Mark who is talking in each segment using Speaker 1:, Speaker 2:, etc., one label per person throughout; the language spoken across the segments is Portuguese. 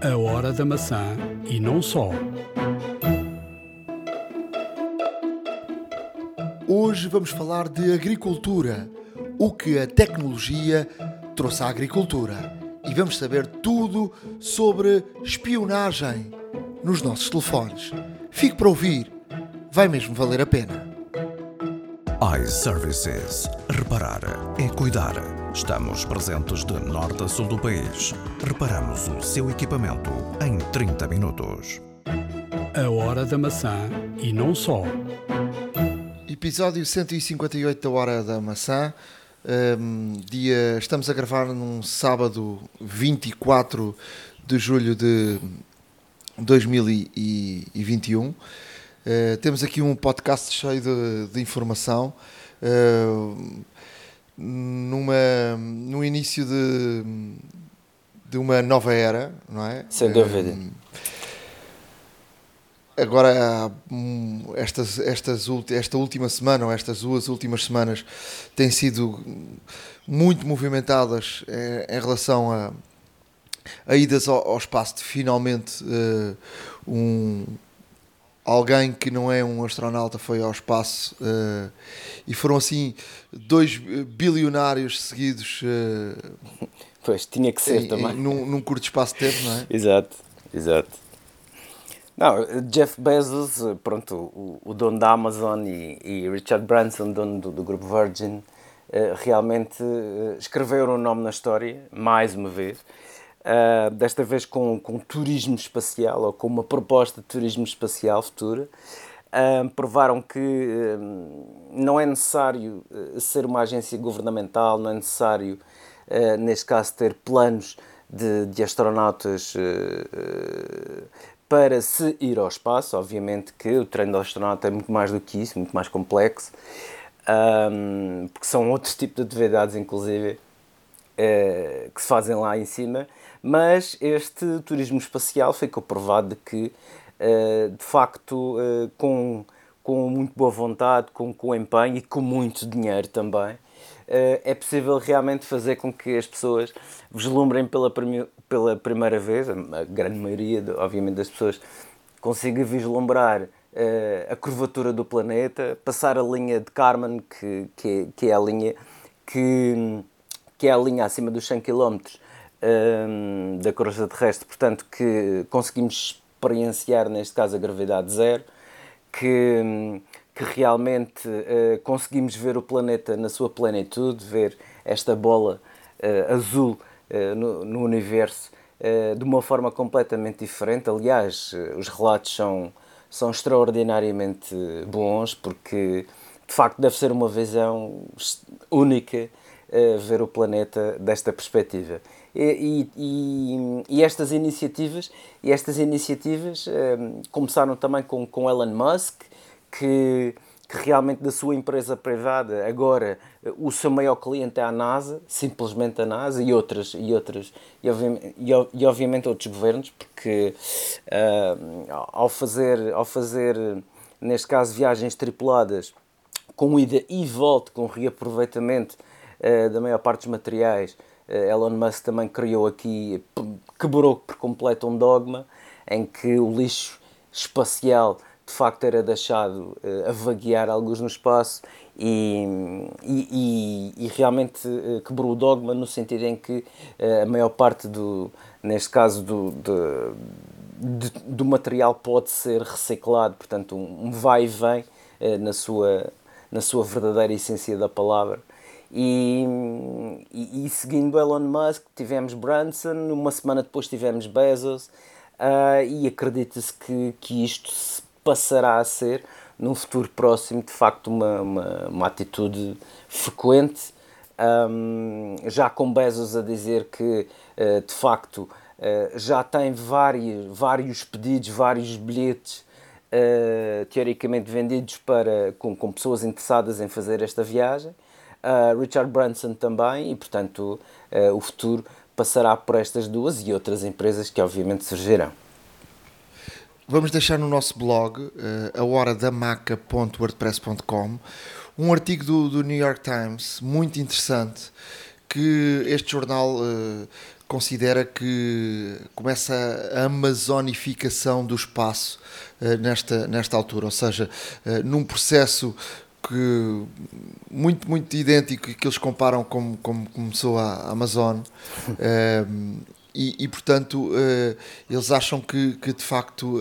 Speaker 1: A hora da maçã e não só.
Speaker 2: Hoje vamos falar de agricultura, o que a tecnologia trouxe à agricultura. E vamos saber tudo sobre espionagem nos nossos telefones. Fique para ouvir, vai mesmo valer a pena.
Speaker 3: iServices. Reparar é cuidar. Estamos presentes de norte a sul do país. Reparamos o seu equipamento em 30 minutos.
Speaker 1: A hora da maçã e não só.
Speaker 2: Episódio 158 da Hora da Maçã. Um, dia, estamos a gravar num sábado 24 de julho de 2021. Uh, temos aqui um podcast cheio de, de informação. Uh, numa, no início de, de uma nova era, não é?
Speaker 4: Sem dúvida.
Speaker 2: Um, agora, hum, estas, estas, esta última semana, ou estas duas últimas semanas, têm sido muito movimentadas em, em relação a, a idas ao, ao espaço de finalmente uh, um alguém que não é um astronauta foi ao espaço uh, e foram assim dois bilionários seguidos. Uh,
Speaker 4: pois, tinha que ser
Speaker 2: em,
Speaker 4: também.
Speaker 2: Em, num, num, curto espaço de tempo, não é?
Speaker 4: exato, exato. Não, Jeff Bezos, pronto, o, o dono da Amazon e, e, Richard Branson, dono do, do grupo Virgin, uh, realmente escreveram o nome na história, mais uma vez. Uh, desta vez com, com turismo espacial ou com uma proposta de turismo espacial futura. Uh, provaram que uh, não é necessário ser uma agência governamental, não é necessário, neste caso, ter planos de, de astronautas para se ir ao espaço. Obviamente que o treino do astronauta é muito mais do que isso, muito mais complexo, porque são outros tipos de atividades, inclusive, que se fazem lá em cima mas este turismo espacial foi comprovado de que, uh, de facto, uh, com, com muito boa vontade, com, com empenho e com muito dinheiro também, uh, é possível realmente fazer com que as pessoas vislumbrem pela, pela primeira vez, a grande maioria, obviamente, das pessoas, consiga vislumbrar a curvatura do planeta, passar a linha de Kármán, que, que, é, que é a linha que, que é a linha acima dos 100 km, um, da crosta terrestre, portanto, que conseguimos experienciar, neste caso, a gravidade zero, que, que realmente uh, conseguimos ver o planeta na sua plenitude, ver esta bola uh, azul uh, no, no, universo de uma forma completamente diferente. Aliás, os relatos são, são extraordinariamente bons, porque de facto deve ser uma visão única ver o planeta desta perspectiva. E, e, e, estas iniciativas, e estas iniciativas um, ehm, começaram também com, com Elon Musk, que, que realmente da sua empresa privada agora o seu maior cliente é a NASA, simplesmente a NASA e outras e outras e, obviamente, e, obviamente outros governos, porque uh, ao fazer ao fazer neste caso viagens tripuladas com ida e volta, com reaproveitamento uh, da maior parte dos materiais eh, Elon Musk também criou aqui, quebrou por completo um dogma em que o lixo espacial de facto era deixado uh, a vaguear alguns no espaço e, e, e, realmente uh, quebrou o dogma no sentido em que a maior parte do, neste caso, do, de, do material pode ser reciclado, portanto um vai e vem na, sua, na sua verdadeira essência da palavra. E, e, e, seguindo Elon Musk, tivemos Branson, uma semana depois tivemos Bezos, uh, e acredita-se que, que isto se passará a ser, num futuro próximo, de facto, uma, uma, uma atitude frequente. Um, já com Bezos a dizer que, uh, de facto, uh, já tem vários, vários pedidos, vários bilhetes teoricamente vendidos para, com, com pessoas interessadas em fazer esta viagem uh, Richard Branson também, e portanto uh, o futuro passará por estas duas e outras empresas que obviamente surgirão.
Speaker 2: Vamos deixar no nosso blog, uh, ahoradamaca.wordpress.com, um artigo do, do, New York Times muito interessante que este jornal uh, considera que começa a amazonificação do espaço uh, nesta, nesta altura, ou seja, uh, num processo que muito, muito idêntico que eles comparam como, como começou a Amazon. e, e, portanto, eles acham que, que de facto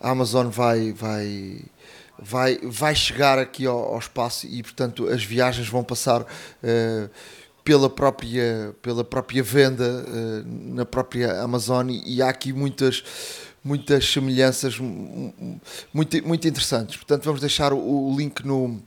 Speaker 2: a Amazon vai, vai, vai, vai chegar aqui ao, ao espaço e, portanto, as viagens vão passar uh, pela, própria, pela própria venda uh, na própria Amazon e há aqui muitas muitas semelhanças muito, muito interessantes. Portanto, vamos deixar o, link no,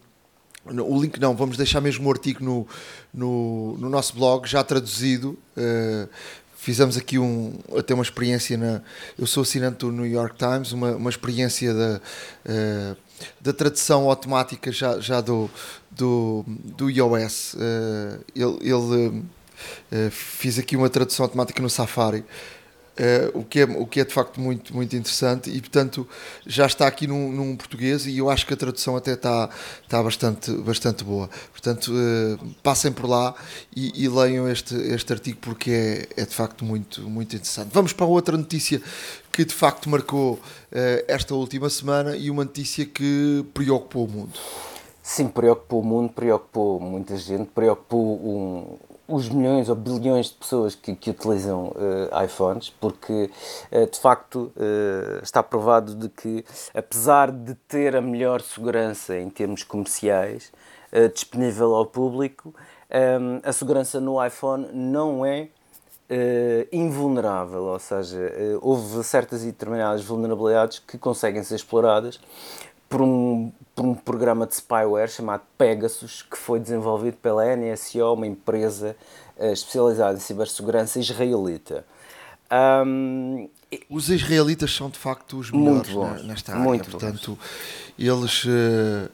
Speaker 2: O link não, vamos deixar mesmo o artigo no, no, no nosso blog, já traduzido. Uh, fizemos aqui um, até uma experiência na. Eu sou assinante do New York Times, uma, uma experiência da, uh, da tradução automática já, já do, do, do iOS. Uh, ele, ele fiz aqui uma tradução automática no Safari. Uh, o, que é, o que é de facto muito, muito interessante e portanto já está aqui num, num português e eu acho que a tradução até está, está bastante, bastante boa. Portanto, uh, passem por lá e, e, leiam este, este artigo porque é, é de facto muito, muito interessante. Vamos para outra notícia que de facto marcou uh, esta última semana e uma notícia que preocupou o mundo.
Speaker 4: Sim, preocupou o mundo, preocupou muita gente, preocupou um, os milhões ou bilhões de pessoas que, que utilizam uh, iPhones, porque uh, de facto uh, está provado de que, apesar de ter a melhor segurança em termos comerciais disponível ao público, um, a segurança no iPhone não é invulnerável, ou seja, houve certas e determinadas vulnerabilidades que conseguem ser exploradas por um, por um programa de spyware chamado Pegasus, que foi desenvolvido pela NSO, uma empresa uh, especializada em cibersegurança israelita. Um,
Speaker 2: os israelitas são de facto os melhores bons, nesta área, muito portanto, bons. eles. Uh,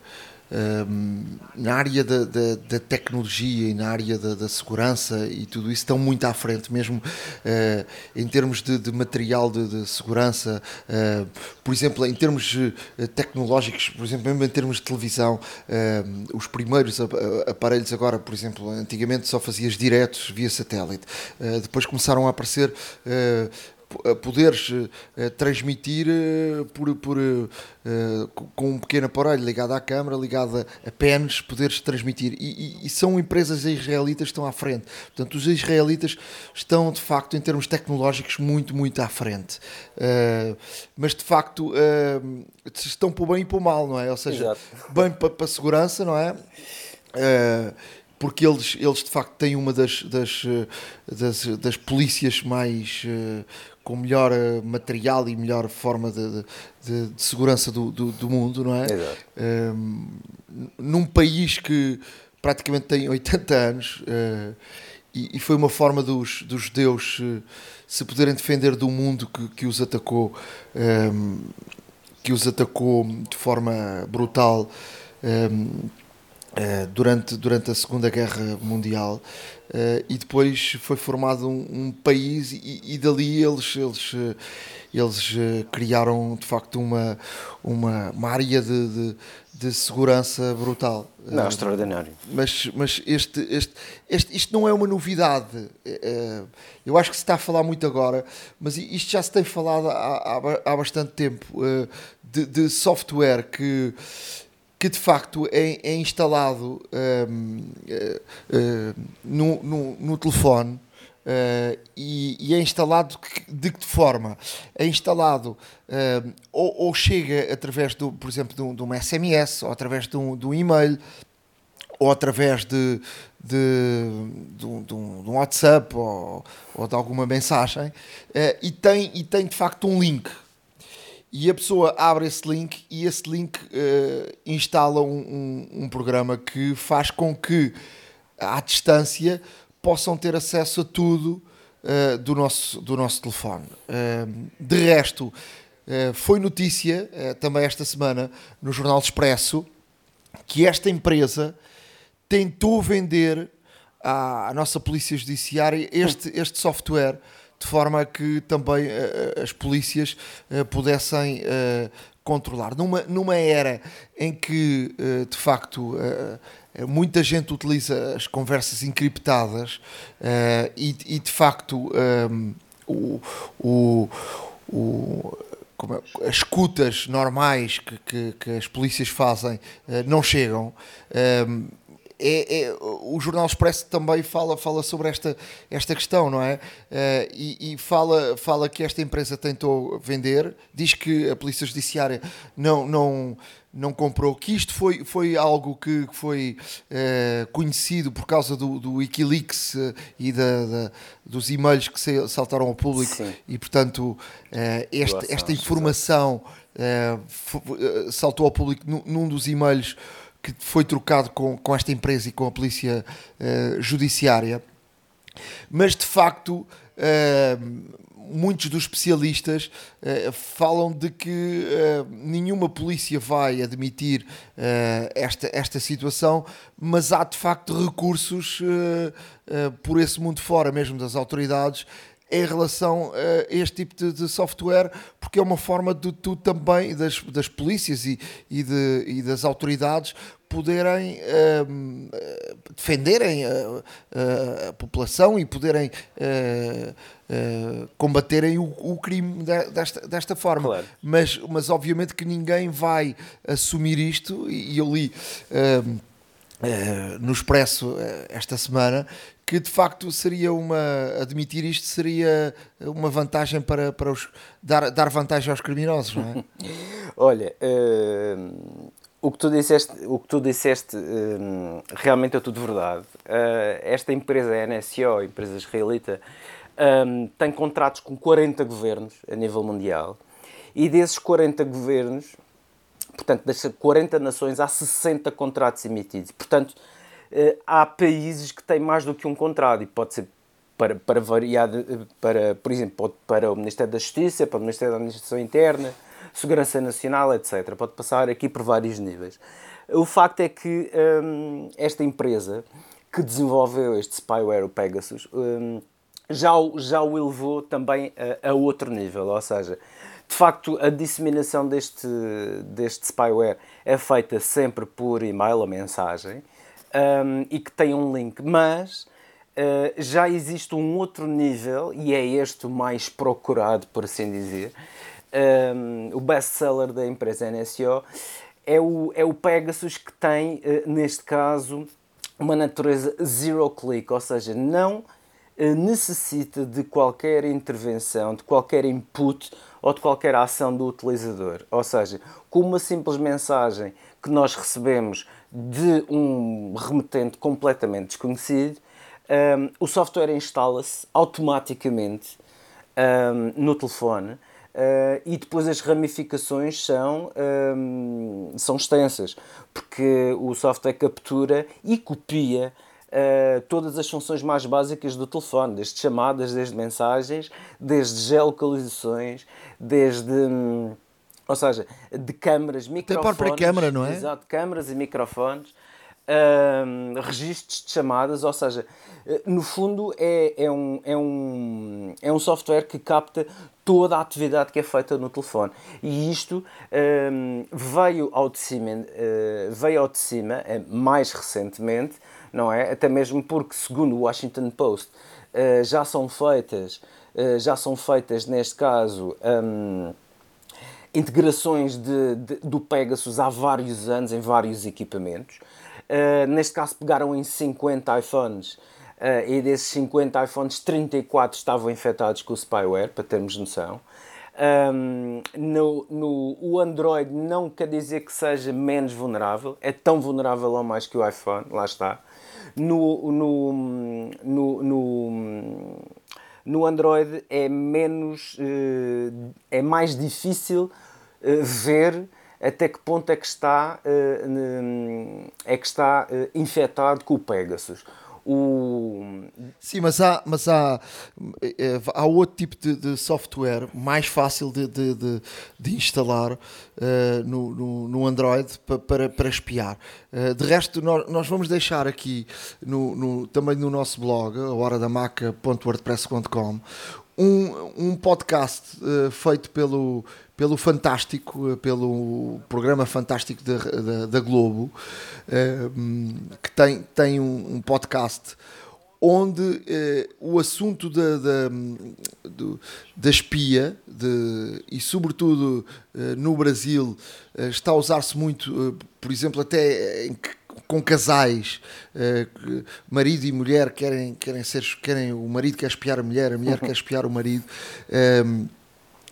Speaker 2: na área da, da, da, tecnologia e na área da, da, segurança e tudo isso estão muito à frente, mesmo uh, em termos de, de material de, de segurança, uh, por exemplo, em termos uh, tecnológicos, por exemplo, mesmo em termos de televisão, os primeiros aparelhos agora, por exemplo, antigamente só fazias diretos via satélite, depois começaram a aparecer poderes uh, transmitir uh, por, por, uh, com um pequeno aparelho ligado à câmara, ligado a pens, poderes transmitir. E, e, e, são empresas israelitas que estão à frente. Portanto, os israelitas estão, de facto, em termos tecnológicos, muito, muito à frente. mas, de facto, estão para o bem e para o mal, não é? Ou seja, Exato. bem para, para a segurança, não é? porque eles, eles de facto têm uma das, das, das, das polícias mais com melhor eh, material e melhor forma de, de, de segurança do, do, do, mundo, não é? Exato. Um, num país que praticamente tem 80 anos uh, e, e, foi uma forma dos, dos judeus uh, se poderem defender do mundo que, que os atacou, um, que os atacou de forma brutal. Um, Uh, durante, durante a Segunda Guerra Mundial uh, e depois foi formado um, um país e, e, dali eles, eles, uh, eles criaram de facto uma, uma, uma área de, de, de segurança brutal.
Speaker 4: Não, extraordinário.
Speaker 2: Mas, mas este, este, este, isto não é uma novidade. eu acho que se está a falar muito agora, mas isto já se tem falado há, há, há bastante tempo de, de software que que de facto é, é instalado um, uh, uh, no, no, no, telefone uh, e, e, é instalado de que forma? É instalado hum, ou, ou, chega através, do, por exemplo, de um, de um SMS ou através de um, de um e-mail ou através de, de, de, um, de, um, WhatsApp ou, ou, de alguma mensagem e, tem, e tem de facto um link e a pessoa abre esse link e esse link uh, instala um, um, um, programa que faz com que à distância possam ter acesso a tudo uh, do, nosso, do nosso telefone. Uh, de resto, foi notícia também esta semana no Jornal Expresso que esta empresa tentou vender à, à nossa Polícia Judiciária este, este software de forma que também as polícias pudessem controlar. Numa, numa era em que, de facto, muita gente utiliza as conversas encriptadas e, e, de facto, o, o, o é, as escutas normais que, que, que, as polícias fazem não chegam é, é, o Jornal Expresso também fala, fala sobre esta, esta questão, não é? Uh, e, e fala, fala que esta empresa tentou vender, diz que a Polícia Judiciária não, não, não comprou, que isto foi, foi algo que foi uh, conhecido por causa do, do Wikileaks uh, e da, da, dos e-mails que se, saltaram ao público Sim. e, portanto, este, esta informação saltou ao público num, num dos e-mails que foi trocado com, com esta empresa e com a polícia uh, judiciária, mas de facto uh, muitos dos especialistas uh, falam de que nenhuma polícia vai admitir esta, esta situação, mas há de facto recursos por esse mundo fora, mesmo das autoridades, em relação a este tipo de, de, software, porque é uma forma de tu também, das, das polícias e, e, de, e das autoridades, poderem uh, defenderem a, a, a, população e poderem uh, uh, combaterem o, o crime de, desta, desta forma. Claro. Mas, mas obviamente que ninguém vai assumir isto, e, e eu li no Expresso esta semana que de facto seria uma admitir isto seria uma vantagem para, para os dar, dar vantagem aos criminosos, não é?
Speaker 4: Olha, uh, o que tu disseste, o que tu disseste um, realmente é tudo verdade. Uh, esta empresa, a NSO, empresa israelita, tem contratos com 40 governos a nível mundial e desses 40 governos, portanto, das 40 nações, há 60 contratos emitidos. Portanto, uh, há países que têm mais do que um contrato e pode ser para, para variar, para, por exemplo, para o Ministério da Justiça, para o Ministério da Administração Interna, Segurança Nacional, etc. Pode passar aqui por vários níveis. O facto é que hum, esta empresa que desenvolveu este spyware, o Pegasus, hum, já, já o elevou também a, a, outro nível, ou seja, de facto a disseminação deste, deste spyware é feita sempre por e-mail ou mensagem um, e que tem um link, mas uh, já existe um outro nível, e é este o mais procurado, por assim dizer, um, o best-seller da empresa NSO é o, é o Pegasus que tem, uh, neste caso, uma natureza zero click, ou seja, não necessita de qualquer intervenção, de qualquer input ou de qualquer ação do utilizador. Ou seja, com uma simples mensagem que nós recebemos de um remetente completamente desconhecido, um, o software instala-se automaticamente um, no telefone Uh, e depois as ramificações são, um, são extensas, porque o software captura e copia uh, todas as funções mais básicas do telefone, desde chamadas, desde mensagens, desde geolocalizações, desde. Um, ou seja, de câmaras, microfones.
Speaker 2: Tem própria câmara, não é?
Speaker 4: Exato, câmaras e microfones uh, registros de chamadas, ou seja, eh, no fundo é, é, um, é, um, é um software que capta toda a atividade que é feita no telefone. E isto um, veio, ao de cima, uh, veio ao de cima uh, mais recentemente, não é? Até mesmo porque, segundo o Washington Post, uh, já são feitas, já são feitas neste caso. Um, integrações de, de, do Pegasus há vários anos em vários equipamentos. Uh, neste caso, pegaram em 50 iPhones uh, e desses 50 iPhones, 34 estavam infectados com o spyware, para termos noção. Um, no, no, o Android não quer dizer que seja menos vulnerável, é tão vulnerável ou mais que o iPhone, lá está. No, no, no, no, Android é menos, uh, é mais difícil ver até que ponto é que está, uh, é que está infectado com o Pegasus. O...
Speaker 2: Sim, mas há, mas há, eh, há outro tipo de, de software mais fácil de, de, de, de instalar uh, no, no, no, Android para, para, para espiar. Uh, de resto, nós, nós vamos deixar aqui no, no, também no nosso blog, horadamaca.wordpress.com, um, um podcast uh, feito pelo, pelo Fantástico, uh, pelo programa Fantástico da, da, da Globo, uh, que tem, tem um, um podcast onde o assunto da, da, da espia de, e, sobretudo, no Brasil, está a usar-se muito, por exemplo, até em com casais, marido e mulher querem, querem ser, querem, o marido quer espiar a mulher, a mulher quer espiar o marido. Um,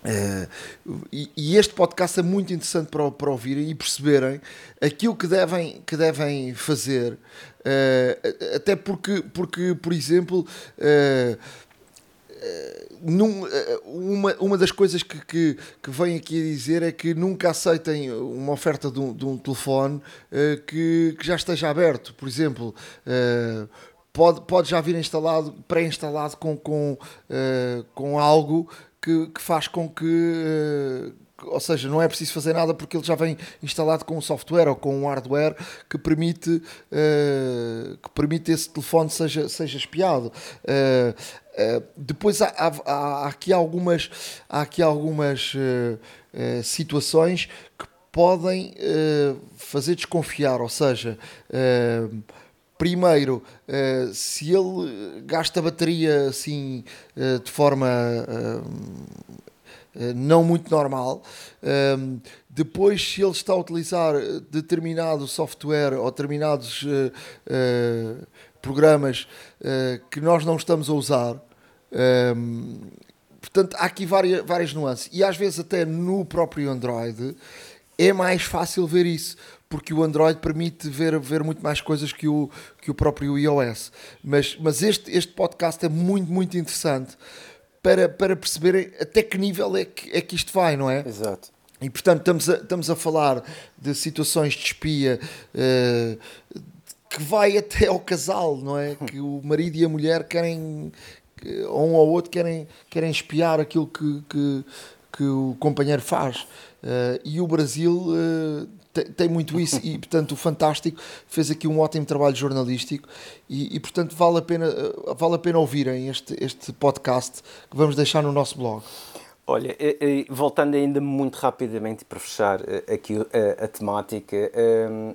Speaker 2: Uh, e, e, este podcast é muito interessante para, para ouvirem e perceberem aquilo que devem, que devem fazer, uh, até porque, porque, por exemplo, uh, num, uma, uma das coisas que, que, que vem aqui a dizer é que nunca aceitem uma oferta de um, de um telefone que, que já esteja aberto. Por exemplo, pode, pode já vir instalado, pré-instalado com, com, uh, com algo que, que faz com que ou seja, não é preciso fazer nada porque ele já vem instalado com um software ou com um hardware que permite, uh, que permite esse telefone seja, seja espiado. Uh, depois há, há, há, aqui algumas, há aqui algumas situações que podem fazer desconfiar, ou seja, primeiro, se ele gasta bateria assim de forma eh, não muito normal. Um, depois, se ele está a utilizar determinado software ou determinados uh, uh, programas uh, que nós não estamos a usar, um, portanto, há aqui várias, várias nuances. E às vezes, até no próprio Android, é mais fácil ver isso. Porque o Android permite ver, ver muito mais coisas que o, que o próprio iOS. Mas, mas este, este podcast é muito, muito interessante para, para perceberem até que nível é que, é que isto vai, não é?
Speaker 4: Exato.
Speaker 2: E portanto estamos a, estamos a falar de situações de espia uh, que vai até ao casal, não é? Que o marido e a mulher querem, ou um ou outro querem, querem espiar aquilo que, que, que o companheiro faz. Uh, e o Brasil uh, tem, tem, muito isso e portanto o Fantástico fez aqui um ótimo trabalho jornalístico e, e, portanto vale a pena eh, vale a pena ouvirem este este podcast que vamos deixar no nosso blog.
Speaker 4: Olha, voltando ainda muito rapidamente para fechar eh, aqui a, a temática,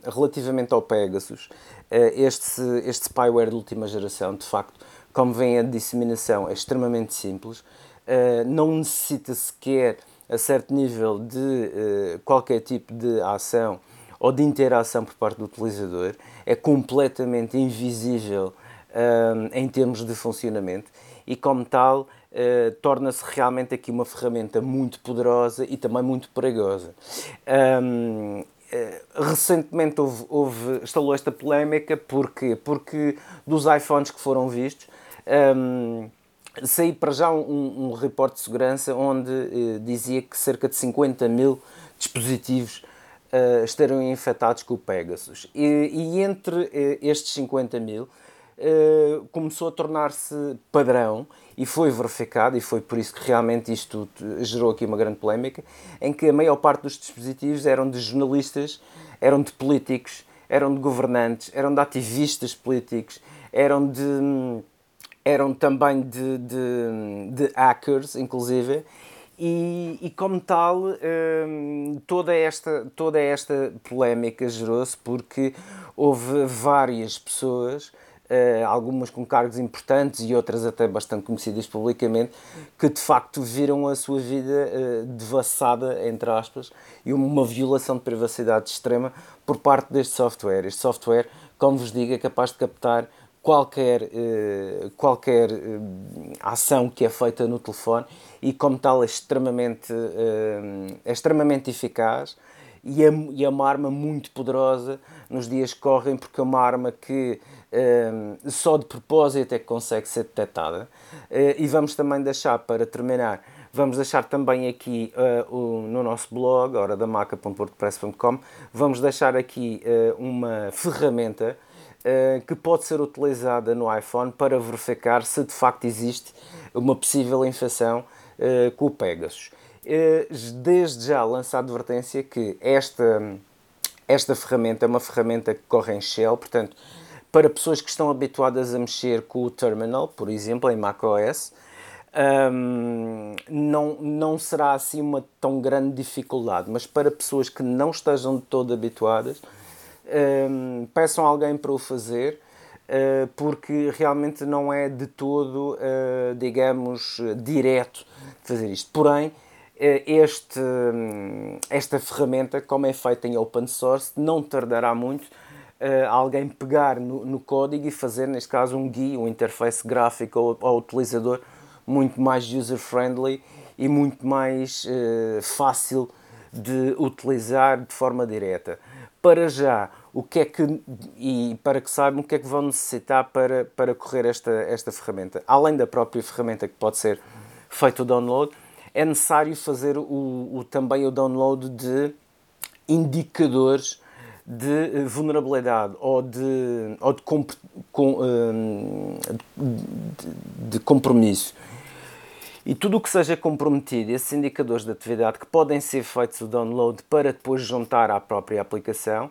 Speaker 4: relativamente ao Pegasus, eh, este, este spyware de última geração, de facto, como vem a disseminação, é extremamente simples, não necessita sequer a certo nível de uh, qualquer tipo de ação ou de interação por parte do utilizador, é completamente invisível uh, em termos de funcionamento e, como tal, uh, torna-se realmente aqui uma ferramenta muito poderosa e também muito perigosa. Um, recentemente houve, houve, instalou esta polémica porque, porque dos iPhones que foram vistos. Um, saí para já um, um reporte de segurança onde eh, dizia que cerca de 50 mil dispositivos uh, estariam infectados com o Pegasus. E, e entre uh, estes 50 mil uh, começou a tornar-se padrão e foi verificado, e foi por isso que realmente isto gerou aqui uma grande polémica, em que a maior parte dos dispositivos eram de jornalistas, eram de políticos, eram de governantes, eram de ativistas políticos, eram de hum, eram também de, de, de hackers, inclusive, e, e, como tal, hum, toda, esta, toda esta polémica gerou-se porque houve várias pessoas, uh, algumas com cargos importantes e outras até bastante conhecidas publicamente, que de facto viram a sua vida uh, devassada, entre aspas, e uma violação de privacidade extrema por parte deste software. Este software, como vos digo, é capaz de captar qualquer, uh, qualquer uh, ação que é feita no telefone e como tal é extremamente, uh, é extremamente eficaz e é, e é, uma arma muito poderosa nos dias que correm porque é uma arma que só de propósito é que consegue ser detectada. E vamos também deixar para terminar vamos deixar também aqui o, no nosso blog horadamaca.wordpress.com vamos deixar aqui uma ferramenta eh, que pode ser utilizada no iPhone para verificar se de facto existe uma possível infecção uh, com o Pegasus. Uh, desde já lanço a advertência que esta, esta ferramenta é uma ferramenta que corre em Shell, portanto, para pessoas que estão habituadas a mexer com o terminal, por exemplo, em macOS, um, não, não será assim uma tão grande dificuldade, mas para pessoas que não estejam de todo habituadas, um, peçam alguém para o fazer, uh, porque realmente não é de todo, uh, digamos, direto fazer isto. Porém, uh, este, esta ferramenta, como é feita em open source, não tardará muito alguém pegar no, no, código e fazer, neste caso, um GUI, um interface gráfico ao, ao utilizador muito mais user-friendly e muito mais uh, fácil de utilizar de forma direta. Para já, o que é que, e para que saibam o que é que vão necessitar para, para correr esta, esta ferramenta. Além da própria ferramenta que pode ser feito o download, é necessário fazer o, o também o download de indicadores de eh, vulnerabilidade ou de, ou de, com, com, eh, de, de compromisso. E tudo o que seja comprometido, esses indicadores de atividade que podem ser feitos o download para depois juntar à própria aplicação,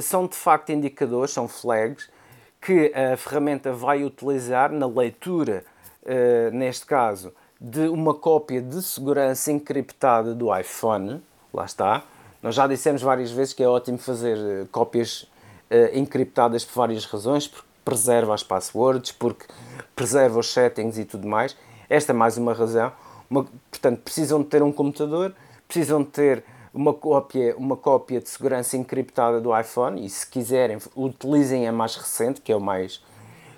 Speaker 4: são de facto indicadores, são flags, que a ferramenta vai utilizar na leitura, eh, neste caso, de uma cópia de segurança encriptada do iPhone. Lá está. Nós já dissemos várias vezes que é ótimo fazer eh, cópias encriptadas por várias razões, porque preserva as passwords, porque preserva os settings e tudo mais. Esta é mais uma razão. Uma, portanto, precisam de ter um computador, precisam de ter uma cópia, uma cópia de segurança encriptada do iPhone e se quiserem utilizem a mais recente, que é o mais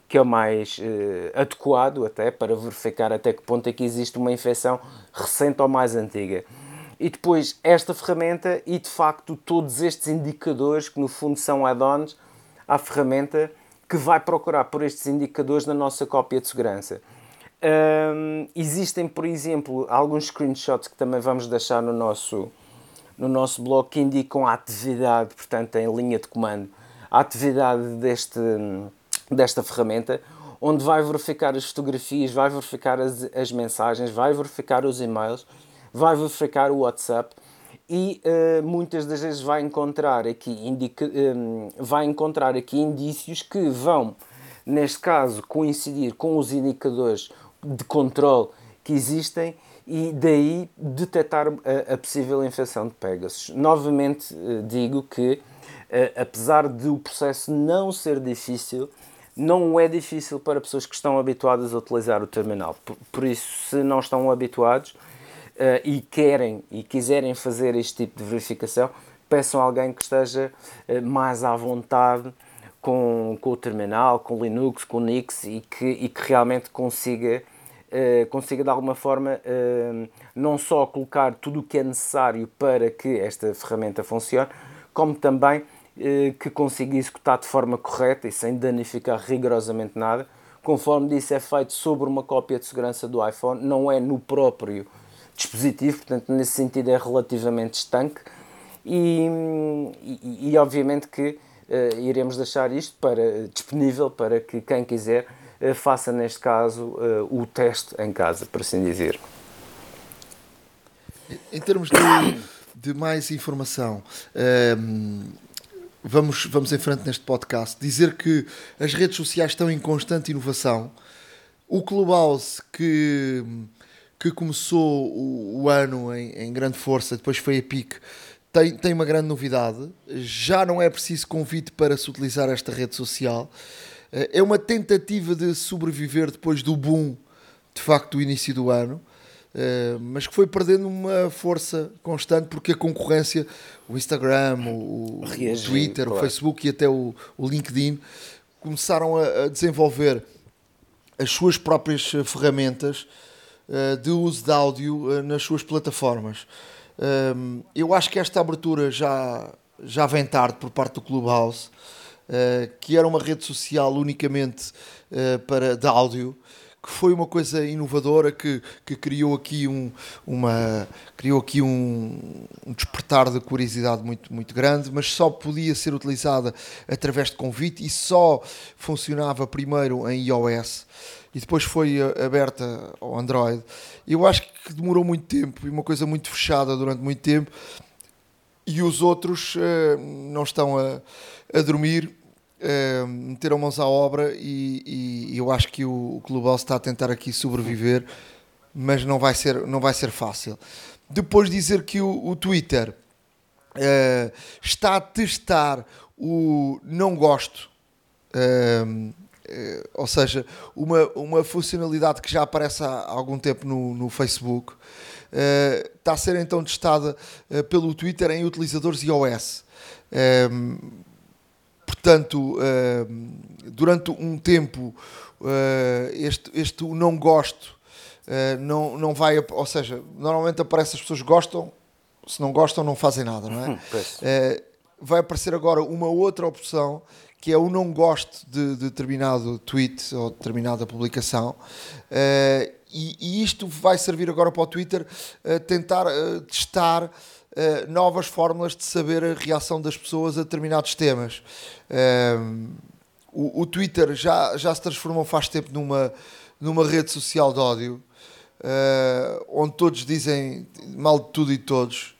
Speaker 4: que é o mais uh, adequado até para verificar até que ponto é que existe uma infecção recente ou mais antiga. E depois esta ferramenta e de facto todos estes indicadores que no fundo são add-ons à ferramenta que vai procurar por estes indicadores na nossa cópia de segurança. Um, existem, por exemplo, alguns screenshots que também vamos deixar no nosso, no nosso blog que indicam a atividade, portanto, em linha de comando, a atividade deste, desta ferramenta, onde vai verificar as fotografias, vai verificar as, as mensagens, vai verificar os e-mails, vai verificar o WhatsApp e uh, muitas das vezes vai encontrar aqui indica, um, vai encontrar aqui indícios que vão neste caso coincidir com os indicadores de controle que existem e daí detectar a, a possível infecção de Pegasus. Novamente eh, digo que, eh, apesar de o processo não ser difícil, não é difícil para pessoas que estão habituadas a utilizar o terminal. Por, por isso, se não estão habituados uh, e querem e quiserem fazer este tipo de verificação, peçam a alguém que esteja uh, mais à vontade com, com o terminal, com Linux, com Nix e que, e que realmente consiga eh, consiga de alguma forma uh, não só colocar tudo o que é necessário para que esta ferramenta funcione, como também uh, que consiga executar de forma correta e sem danificar rigorosamente nada. Conforme disse, é feito sobre uma cópia de segurança do iPhone, não é no próprio dispositivo, portanto, nesse sentido, é relativamente estanque. E, e, e obviamente que iremos deixar isto para, disponível para que quem quiser eh, faça, neste caso, eh, o teste em casa, por assim dizer.
Speaker 2: Em termos de, de mais informação, ehm, vamos, vamos em frente neste podcast. Dizer que as redes sociais estão em constante inovação. O Clubhouse, que, que começou o, o ano em, em, grande força, depois foi a pique, tem, tem uma grande novidade. Já não é preciso convite para se utilizar esta rede social. É uma tentativa de sobreviver depois do boom, de facto, do início do ano, eh, mas que foi perdendo uma força constante porque a concorrência, o Instagram, o, o Twitter, claro. o Facebook e até o, o LinkedIn começaram a, a, desenvolver as suas próprias ferramentas eh, de uso de áudio eh, nas suas plataformas. Eu acho que esta abertura já, já vem tarde por parte do Clubhouse. Uh, que era uma rede social unicamente uh, para, de áudio, que foi uma coisa inovadora que, que criou aqui um, uma criou aqui um, um, despertar de curiosidade muito, muito grande, mas só podia ser utilizada através de convite e só funcionava primeiro em iOS e depois foi eh, aberta ao Android. Eu acho que demorou muito tempo e uma coisa muito fechada durante muito tempo e os outros uh, não estão a, a dormir uh, meteram mãos à obra e, e eu acho que o, o Clube está a tentar aqui sobreviver, mas não vai ser, não vai ser fácil. Depois dizer que o, o Twitter uh, está a testar o não gosto, uh, ou seja, uma, uma funcionalidade que já aparece há algum tempo no, no Facebook, uh, está a ser então testada pelo Twitter em utilizadores iOS. Portanto, durante um tempo, este, este não gosto não, não vai, ou seja, normalmente aparece as pessoas gostam, se não gostam, não fazem nada, não é? Uh, vai aparecer agora uma outra opção que é o não gosto de, de determinado tweet ou determinada publicação. E, e, isto vai servir agora para o Twitter tentar uh, testar novas fórmulas de saber a reação das pessoas a determinados temas. O, o, Twitter já, já se transformou faz tempo numa, numa rede social de ódio. onde todos dizem mal de tudo e de todos,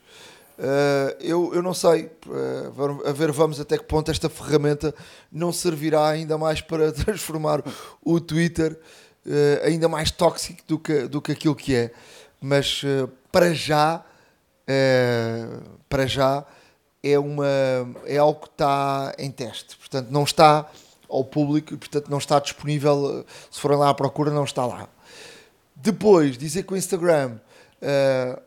Speaker 2: Uh, eu, eu não sei, uh, a ver, vamos até que ponto esta ferramenta não servirá ainda mais para transformar o Twitter uh, ainda mais tóxico do que, do que aquilo que é. Mas para já, para já é, uma, é algo que está em teste, portanto, não está ao público e, portanto, não está disponível. Se forem lá à procura, não está lá. Depois, dizer que o Instagram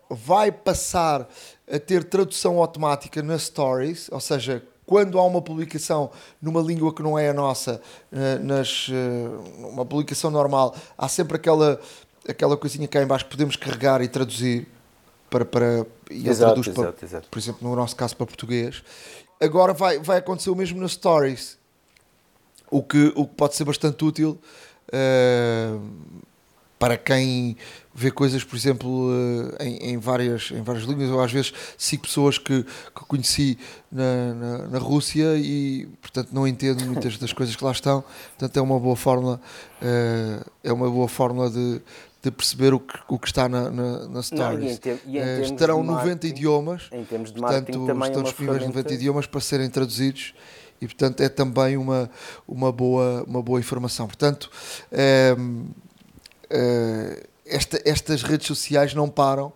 Speaker 2: vai passar a ter tradução automática nas stories, ou seja, quando há uma publicação numa língua que não é a nossa, eh, nas, eh, uma publicação normal, há sempre aquela, aquela coisinha cá em baixo que podemos carregar e traduzir para, para e
Speaker 4: exato, traduz exato,
Speaker 2: para,
Speaker 4: exato.
Speaker 2: por exemplo, no nosso caso para português. Agora vai, vai acontecer o mesmo nas stories, o que, o que pode ser bastante útil uh, para quem vê coisas, por exemplo, eh, em, em, várias, em várias línguas. Eu às vezes sigo pessoas que, que conheci na, na, na, Rússia e, portanto, não entendo muitas das coisas que lá estão. Portanto, é uma boa fórmula, eh, é uma boa fórmula de, de perceber o que, o que está na, na, na Stories.
Speaker 4: Não, e em, e em
Speaker 2: Estarão 90 idiomas,
Speaker 4: em termos de
Speaker 2: portanto,
Speaker 4: também
Speaker 2: estão
Speaker 4: é
Speaker 2: disponíveis 90 idiomas para serem traduzidos e, portanto, é também uma, uma, boa, uma boa informação. Portanto, é, uh, esta, estas redes sociais não param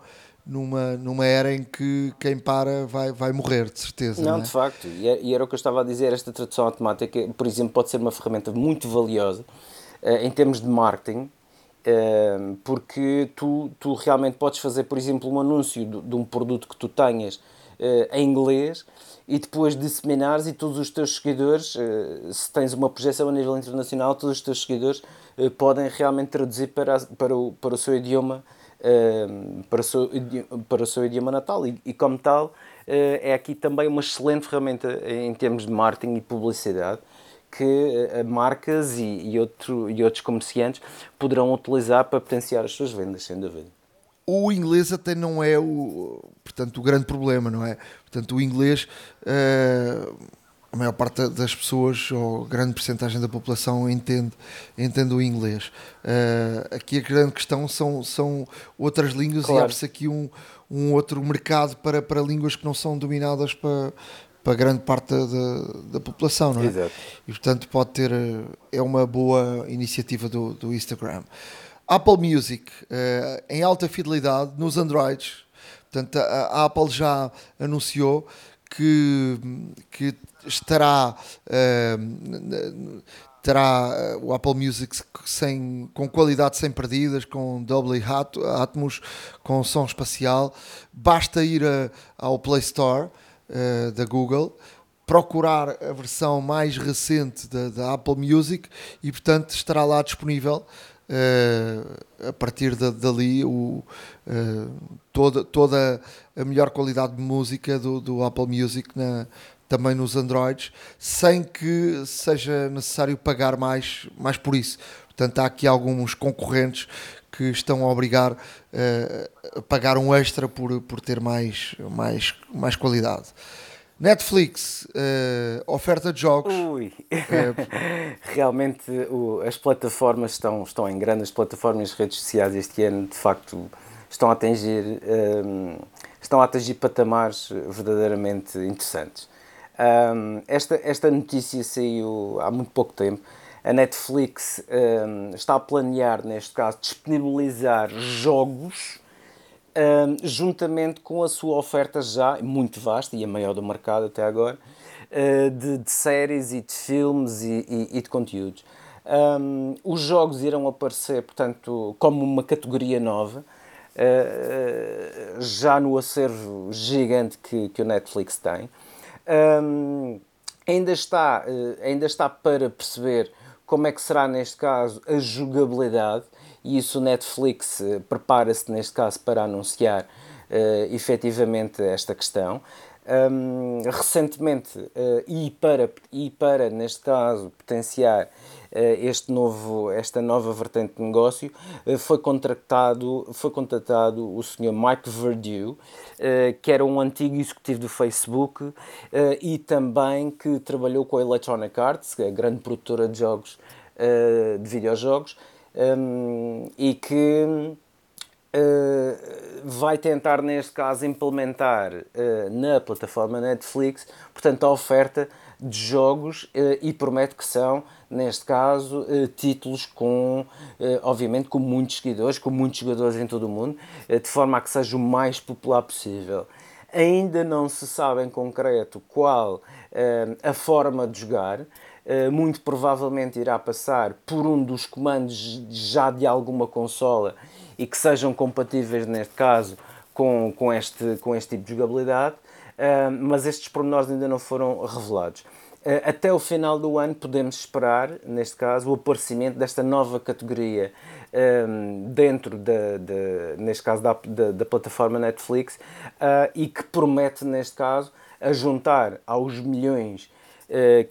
Speaker 2: numa, numa era em que quem para vai, vai morrer, de certeza.
Speaker 4: Não,
Speaker 2: não é?
Speaker 4: de facto, e, é, era o que eu estava a dizer, esta tradução automática, por exemplo, pode ser uma ferramenta muito valiosa uh, em termos de marketing, uh, porque tu, tu realmente podes fazer, por exemplo, um anúncio de, de um produto que tu tenhas em inglês e depois disseminares e todos os teus seguidores, se tens uma projeção a nível internacional, todos os teus seguidores eh, podem realmente traduzir para, para, o, para o seu idioma para o seu, para o seu idioma natal. E, e como tal é aqui também uma excelente ferramenta em termos de marketing e publicidade que marcas e, e, outro, e outros comerciantes poderão utilizar para potenciar as suas vendas, sem dúvida.
Speaker 2: O inglês até não é o, portanto, o grande problema, não é? Portanto, o inglês uh, a maior parte das pessoas, ou grande porcentagem da população, entende, entende o inglês. Aqui a grande questão são, são outras línguas claro. e abre-se aqui um, um outro mercado para, para línguas que não são dominadas para, para grande parte da, da população, não é?
Speaker 4: Exato.
Speaker 2: E portanto pode ter, é uma boa iniciativa do, do Instagram. Apple Music, uh, em alta fidelidade nos Androids, portanto a, a Apple já anunciou que, que estará uh, terá eh, o Apple Music sem, com qualidade sem perdidas, com Dolby Atmos, com som espacial. Basta ir a, ao Play Store uh, da Google, procurar a versão mais recente da, da Apple Music e, portanto, estará lá disponível. Uh, a partir de, dali o, uh, toda, toda a melhor qualidade de música do, do Apple Music na, também nos Androids, sem que seja necessário pagar mais, mais por isso. Portanto, há aqui alguns concorrentes que estão a obrigar uh, a pagar um extra por, por ter mais, mais, mais qualidade. Netflix, uh, oferta de jogos.
Speaker 4: Ui. Realmente o, as plataformas estão, estão em grande, as plataformas de redes sociais este ano de facto estão a atingir, um, estão a atingir patamares verdadeiramente interessantes. Um, esta, esta notícia saiu há muito pouco tempo. A Netflix um, está a planear, neste caso, disponibilizar jogos um, juntamente com a sua oferta já muito vasta e a maior do mercado até agora uh, de, de, séries e de filmes e, e, e de conteúdos. Um, os jogos irão aparecer, portanto, como uma categoria nova, uh, já no acervo gigante que, que o Netflix tem. Um, ainda, está, uh, ainda está para perceber como é que será, neste caso, a jogabilidade, e isso o Netflix uh, prepara-se, neste caso, para anunciar uh, efetivamente esta questão. Um, recentemente, uh, e, para, e para, neste caso, potenciar este novo, esta nova vertente de negócio, foi, contratado, foi contratado o Sr. Mike Verdew, que era um antigo executivo do Facebook e também que trabalhou com a Electronic Arts, a grande produtora de jogos, de videojogos, um, e que Uh, vai tentar, neste caso, implementar uh, na plataforma Netflix, portanto, a oferta de jogos uh, e promete que são, neste caso, títulos com, obviamente, com muitos seguidores, com muitos jogadores em todo o mundo, de forma a que seja o mais popular possível. Ainda não se sabe em concreto qual a forma de jogar, muito provavelmente irá passar por um dos comandos já de alguma consola e que sejam compatíveis, neste caso, com, com, este, com este tipo de jogabilidade, uh, mas estes pormenores ainda não foram revelados. Uh, até o final do ano podemos esperar, neste caso, o aparecimento desta nova categoria dentro, da, de, neste caso, da, da, da plataforma Netflix e que promete, neste caso, a juntar aos milhões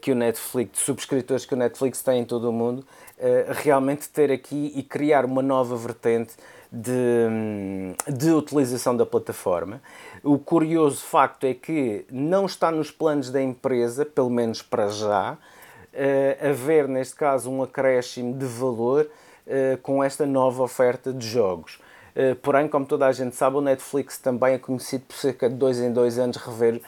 Speaker 4: que o Netflix, de subscritores que o Netflix tem em todo o mundo, realmente ter aqui e criar uma nova vertente de, de utilização da plataforma. O curioso facto é que não está nos planos da empresa, pelo menos para já, uh, haver, neste caso, um acréscimo de valor com esta nova oferta de jogos. Porém, como toda a gente sabe, o Netflix também é conhecido por cerca de dois em dois anos rever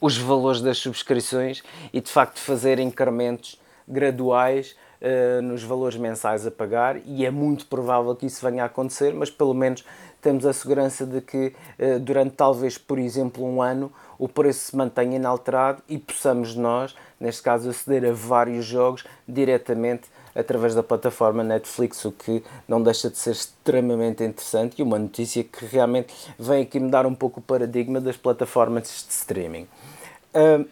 Speaker 4: os valores das subscrições e de facto fazer incrementos graduais uh, nos valores mensais a pagar. E é muito provável que isso venha a acontecer, mas pelo menos temos a segurança de que uh, durante talvez, por exemplo, um ano, o preço se mantenha inalterado e possamos nós, neste caso, aceder a vários jogos diretamente através da plataforma Netflix, o que não deixa de ser extremamente interessante e uma notícia que realmente vem aqui mudar um pouco o paradigma das plataformas de streaming. Uh,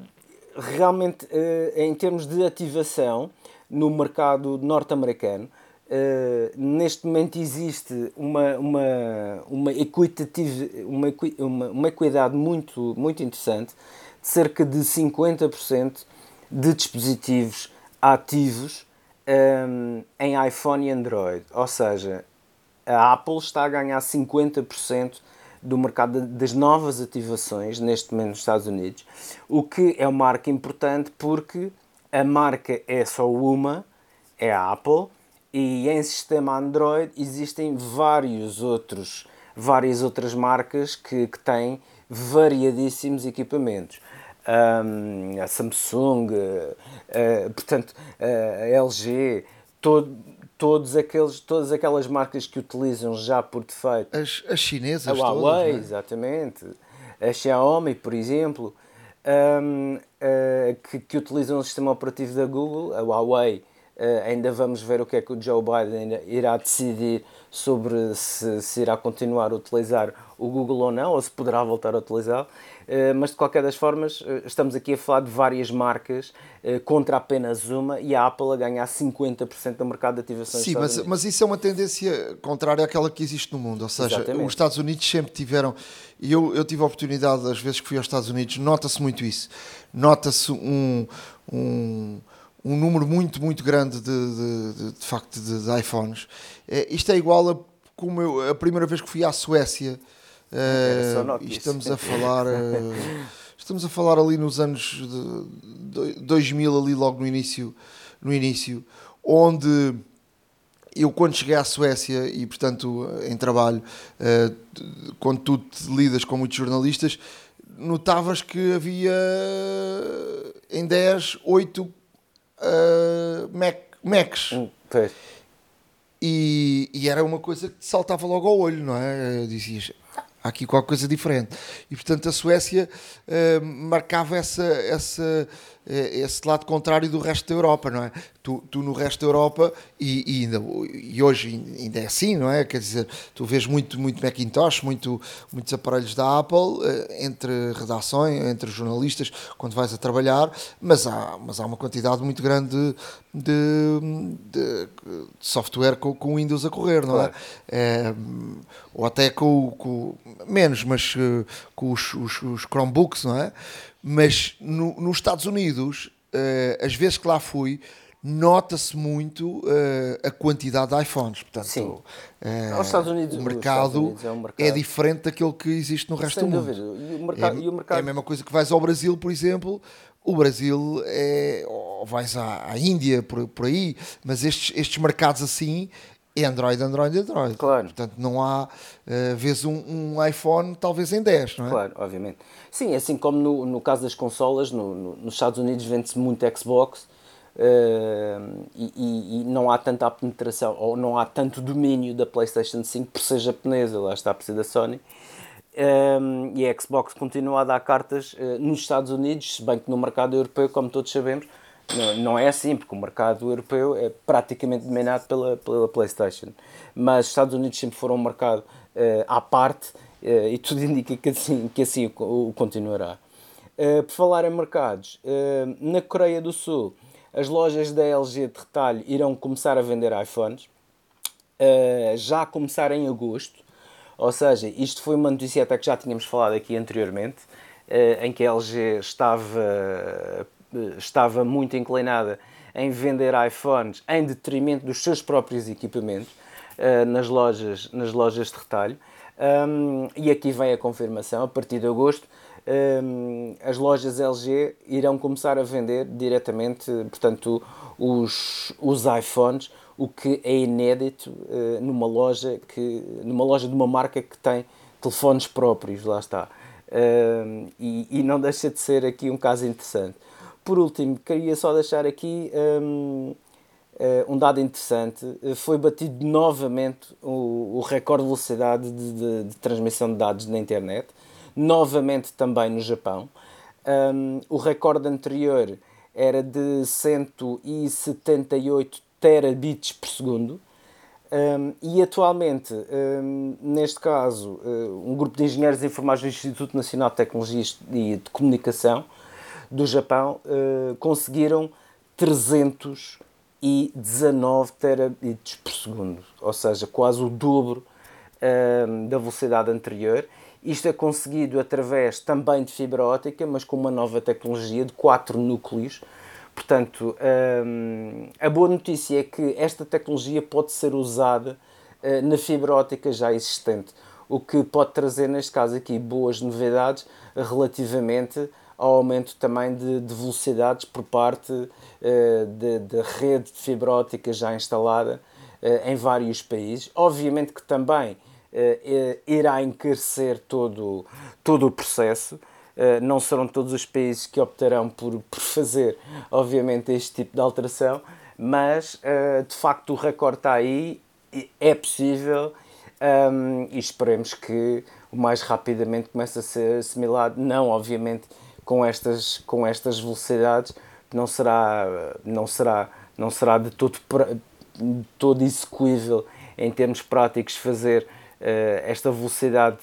Speaker 4: realmente, eh, em termos de ativação no mercado norte-americano, Uh, neste momento existe uma, uma, uma, equitative, uma, uma, uma equidade muito, muito interessante de cerca de 50% de dispositivos ativos um, em iPhone e Android. Ou seja, a Apple está a ganhar 50% do mercado das novas ativações, neste momento nos Estados Unidos, o que é uma marca importante porque a marca é só uma, é a Apple, e em sistema Android existem vários outros, várias outras marcas que, que têm variadíssimos equipamentos. Um, a Samsung, uh, portanto, uh, a LG, todo, todos aqueles, todas aquelas marcas que utilizam já por defeito.
Speaker 2: As, as chinesas, a
Speaker 4: Huawei,
Speaker 2: todas, é?
Speaker 4: exatamente. A Xiaomi, por exemplo, um, uh, que, que, utilizam o sistema operativo da Google, a Huawei. Uh, ainda vamos ver o que é que o Joe Biden irá decidir sobre se, se irá continuar a utilizar o Google ou não, ou se poderá voltar a utilizá-lo. Eh, mas de qualquer das formas, eh, estamos aqui a falar de várias marcas eh, contra apenas uma e a Apple a ganhar 50% do mercado de ativações.
Speaker 2: Sim, mas, mas isso é uma tendência contrária àquela que existe no mundo. Ou seja, Exatamente. os Estados Unidos sempre tiveram. E eu, eu tive a oportunidade, às vezes que fui aos Estados Unidos, nota-se muito isso. Nota-se um, um um número muito, muito grande de, de, de, de facto de, iPhones. É, isto é igual a como eu, a primeira vez que fui à Suécia Uh, estamos a falar. Uh, estamos a falar ali nos anos de 2000, ali logo no início, no início, onde eu quando cheguei à Suécia e portanto em trabalho, uh, quando tu lidas com muitos jornalistas, notavas que havia em 10, 8 uh, Mac, Macs.
Speaker 4: Hum, pois.
Speaker 2: E, e, era uma coisa que saltava logo ao olho, não é? Dizias, há aqui qualquer coisa diferente. E portanto a Suécia uh, marcava essa, essa, esse lado contrário do resto da Europa, não é? Tu, tu no resto da Europa, e, e, ainda, e hoje ainda é assim, não é? Quer dizer, tu vês muito, muito Macintosh, muito, muitos aparelhos da Apple eh, entre redações, entre jornalistas, quando vais a trabalhar, mas há, mas há uma quantidade muito grande de, de, de software com, com Windows a correr, não é? é ou até com, com menos, mas eh, com os, os, os Chromebooks, não é? Mas no, nos Estados Unidos, uh, as vezes que lá fui, nota-se muito uh, a quantidade de iPhones. Portanto,
Speaker 4: Sim. Uh,
Speaker 2: Estados Unidos, o mercado, Unidos é, um mercado, é, diferente daquele que existe no resto
Speaker 4: Sem
Speaker 2: do
Speaker 4: dúvida.
Speaker 2: mundo.
Speaker 4: E o, mercado,
Speaker 2: é,
Speaker 4: o mercado...
Speaker 2: é a mesma coisa que vais ao Brasil, por exemplo. O Brasil é. ou vais à, à Índia, por, por aí, mas estes, estes mercados assim é Android, Android, Android.
Speaker 4: Claro.
Speaker 2: Portanto, não há, uh, vês um, um, iPhone talvez em 10, não é?
Speaker 4: Claro, obviamente. Sim, assim como no, no caso das consolas, no, no, nos Estados Unidos vende-se muito Xbox uh, e, e, não há tanta penetração, ou não há tanto domínio da PlayStation 5 por ser japonesa, lá está por ser da Sony. Um, e a Xbox continua a dar cartas uh, nos Estados Unidos, se bem que no mercado europeu, como todos sabemos, não, não é assim, porque o mercado europeu é praticamente dominado pela, pela PlayStation. Mas os Estados Unidos sempre foram um mercado uh, à parte e tudo indica que assim, que assim o, continuará. Uh, por falar em mercados, na Coreia do Sul, as lojas da LG de retalho irão começar a vender iPhones, já a começar em agosto. Ou seja, isto foi uma notícia até que já tínhamos falado aqui anteriormente, em que a LG estava estava muito inclinada em vender iPhones em detrimento dos seus próprios equipamentos nas, lojas, nas lojas de retalho. Um, e aqui vem a confirmação, a partir de agosto, um, as lojas LG irão começar a vender diretamente, portanto, os, os iPhones, o que é inédito uh, numa loja que numa loja de uma marca que tem telefones próprios, lá está. Um, e, e não deixa de ser aqui um caso interessante. Por último, queria só deixar aqui um, eh, um dado interessante. Foi batido novamente o, o recorde de velocidade de, de, de, transmissão de dados na internet, novamente também no Japão. Um, o recorde anterior era de 178 terabits por segundo. Um, e atualmente, um, neste caso, uh, um grupo de engenheiros de informação do Instituto Nacional de Tecnologia e de Comunicação do Japão uh, conseguiram 319 terabits por segundo, ou seja, quase o dobro uh, da velocidade anterior. Isto é conseguido através também de fibra óptica, mas com uma nova tecnologia de quatro núcleos. Portanto, um, a boa notícia é que esta tecnologia pode ser usada uh, na fibra óptica já existente, o que pode trazer, neste caso aqui, boas novidades relativamente ao aumento também de, de velocidades por parte uh, da rede de fibra óptica já instalada uh, em vários países. Obviamente que também uh, irá encarecer todo, todo o processo. não serão todos os países que optarão por, por fazer, obviamente, este tipo de alteração, mas de facto o recorde está aí, é possível um, e esperemos que o mais rapidamente comece a ser assimilado, não obviamente com estas, com estas velocidades não será, não será, não será de todo, de todo execuível em termos práticos fazer uh, esta velocidade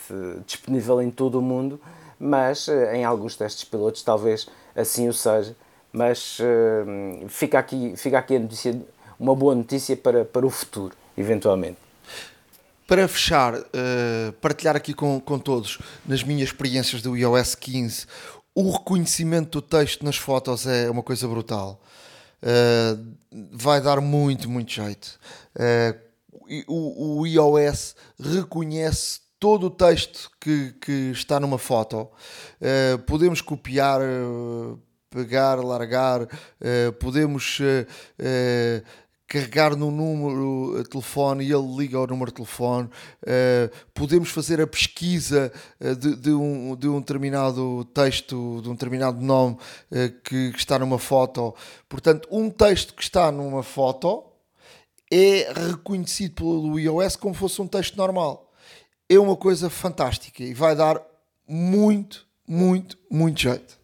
Speaker 4: disponível em todo o mundo, mas uh, em alguns testes pilotos talvez assim o seja. Mas uh, fica, aqui, fica aqui notícia, uma boa notícia para, para o futuro, eventualmente.
Speaker 2: Para fechar, partilhar aqui com, com todos, nas minhas experiências do iOS 15, o reconhecimento do texto nas fotos é uma coisa brutal. Uh, vai dar muito, muito jeito. Uh, o, o, iOS reconhece todo o texto que, que está numa foto. Uh, podemos copiar, pegar, largar, podemos carregar no número de telefone e ele liga ao número de telefone. Uh, podemos fazer a pesquisa uh, de, de, um, de um determinado texto, de um determinado nome uh, que, que, está numa foto. Portanto, um texto que está numa foto é reconhecido pelo iOS como fosse um texto normal. É uma coisa fantástica e vai dar muito, muito, muito jeito.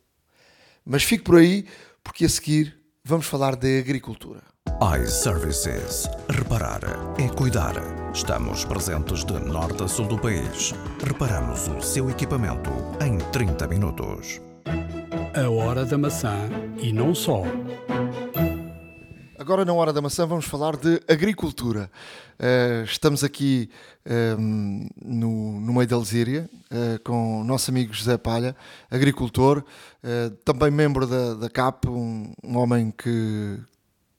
Speaker 2: Mas fique por aí, porque a seguir vamos falar de agricultura
Speaker 3: iServices. Reparar é cuidar. Estamos presentes de norte a sul do país. Reparamos o seu equipamento em 30 minutos.
Speaker 1: A hora da maçã e não só.
Speaker 2: Agora, na hora da maçã, vamos falar de agricultura. Uh, estamos aqui um, no, no meio da Lesíria uh, com o nosso amigo José Palha, agricultor, uh, também membro da, da CAP, um, um homem que,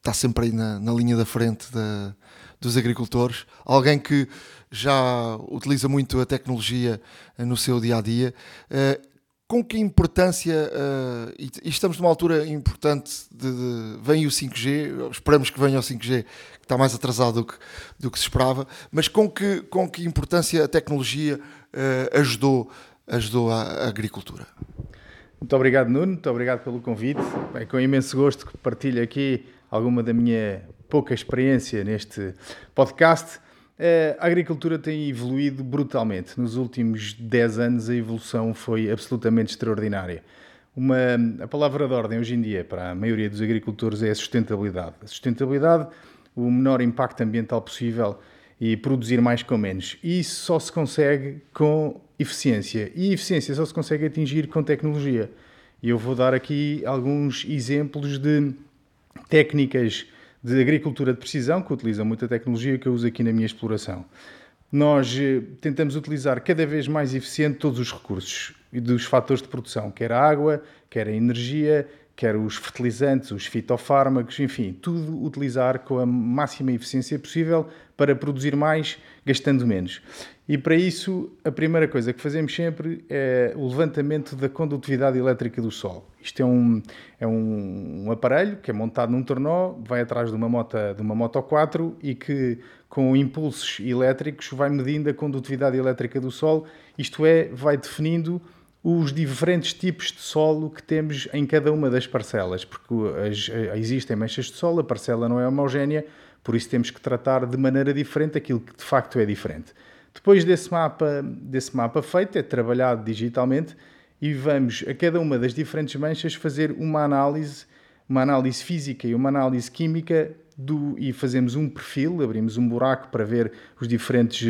Speaker 2: está sempre aí na, na linha da frente da, dos agricultores, alguém que já utiliza muito a tecnologia eh, no seu dia a dia. Uh, com que importância, uh, e, estamos numa altura importante, de, de, vem o 5G, esperamos que venha o 5G, que está mais atrasado do que, do que se esperava, mas com que, com que importância a tecnologia ajudou, ajudou a agricultura?
Speaker 5: Muito obrigado, Nuno, muito obrigado pelo convite. É com imenso gosto que partilho aqui alguma da minha pouca experiência neste podcast. A agricultura tem evoluído brutalmente. Nos últimos 10 anos, a evolução foi absolutamente extraordinária. Uma, a palavra de ordem hoje em dia para a maioria dos agricultores é a sustentabilidade. A sustentabilidade, o menor impacto ambiental possível e produzir mais com menos. E isso só se consegue com eficiência. E eficiência só se consegue atingir com tecnologia. E eu vou dar aqui alguns exemplos de técnicas de agricultura de precisão, que utilizam muita tecnologia que eu uso aqui na minha exploração. Nós eh, tentamos utilizar cada vez mais eficiente todos os recursos e dos fatores de produção, quer a água, quer a energia, quer os fertilizantes, os fitofármacos, enfim, tudo utilizar com a máxima eficiência possível para produzir mais, gastando menos. E para isso, a primeira coisa que fazemos sempre é o levantamento da condutividade elétrica do solo. Isto é um, é um, um aparelho que é montado num tornó, vai atrás de uma moto, de uma moto 4 e que, com impulsos elétricos, vai medindo a condutividade elétrica do solo, isto é, vai definindo os diferentes tipos de solo que temos em cada uma das parcelas, porque as, existem manchas de solo, a parcela não é homogénea, por isso temos que tratar de maneira diferente aquilo que de facto é diferente. Depois desse mapa, desse mapa feito, é trabalhado digitalmente e vamos a cada uma das diferentes manchas fazer uma análise, uma análise física e uma análise química do, e fazemos um perfil, abrimos um buraco para ver os diferentes,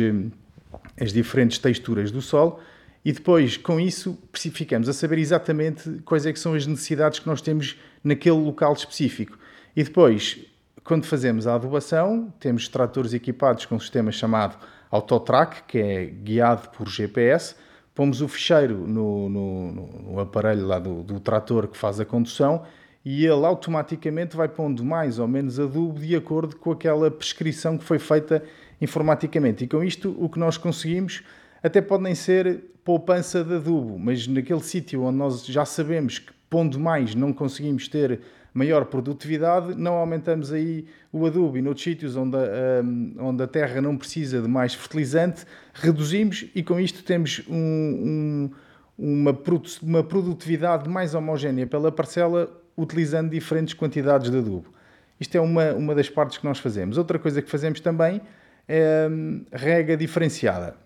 Speaker 5: as diferentes texturas do solo e depois, com isso, ficamos a saber exatamente quais é que são as necessidades que nós temos naquele local específico. E depois, quando fazemos a adubação, temos tratores equipados com um sistema chamado Autotrack, que é guiado por GPS, pomos o ficheiro no, no, no aparelho lá do, do, trator que faz a condução e ele automaticamente vai pondo mais ou menos adubo de acordo com aquela prescrição que foi feita informaticamente. E com isto, o que nós conseguimos até pode nem ser poupança de adubo, mas naquele sítio onde nós já sabemos que pondo mais não conseguimos ter maior produtividade, não aumentamos aí o adubo e noutros sítios onde a, onde a terra não precisa de mais fertilizante, reduzimos e com isto temos um, um, uma, uma produtividade mais homogénea pela parcela utilizando diferentes quantidades de adubo. Isto é uma, uma das partes que nós fazemos. Outra coisa que fazemos também é hum, rega diferenciada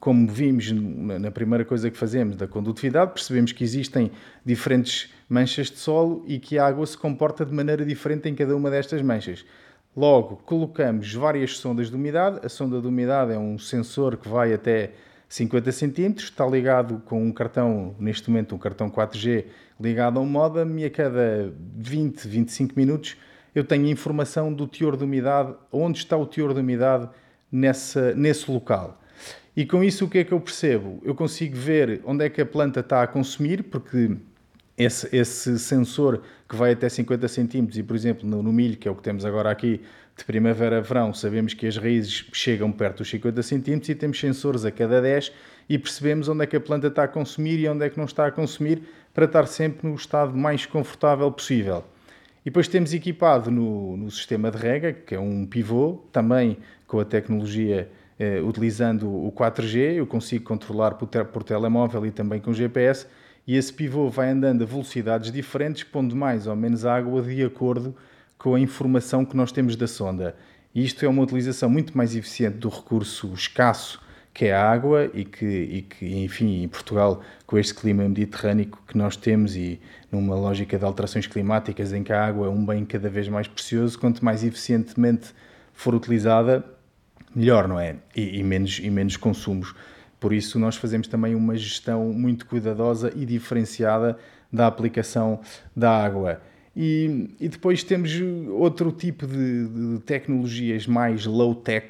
Speaker 5: como vimos na primeira coisa que fazemos da condutividade, percebemos que existem diferentes manchas de solo e que a água se comporta de maneira diferente em cada uma destas manchas. Logo, colocamos várias sondas de umidade. A sonda de umidade é um sensor que vai até 50 cm, está ligado com um cartão, neste momento um cartão 4G, ligado a um modem e a cada 20, 25 minutos eu tenho informação do teor de umidade, onde está o teor de umidade nessa, nesse local. E com isso o que é que eu percebo? Eu consigo ver onde é que a planta está a consumir, porque esse, esse sensor que vai até 50 centímetros e, por exemplo, no, no, milho, que é o que temos agora aqui, de primavera a verão, sabemos que as raízes chegam perto dos 50 centímetros e temos sensores a cada 10 e percebemos onde é que a planta está a consumir e onde é que não está a consumir para estar sempre no estado mais confortável possível. E depois temos equipado no, no sistema de rega, que é um pivô, também com a tecnologia utilizando o 4G, eu consigo controlar por, te por telemóvel e também com GPS, e esse pivô vai andando a velocidades diferentes, pondo mais ou menos água de acordo com a informação que nós temos da sonda. E isto é uma utilização muito mais eficiente do recurso escasso que é a água e que, e que, enfim, em Portugal, com este clima mediterrâneo que nós temos e numa lógica de alterações climáticas em que a água é um bem cada vez mais precioso, quanto mais eficientemente for utilizada, melhor, não é? E, e, menos, e menos consumos. Por isso, nós fazemos também uma gestão muito cuidadosa e diferenciada da aplicação da água. E, e depois temos outro tipo de, de tecnologias mais low-tech,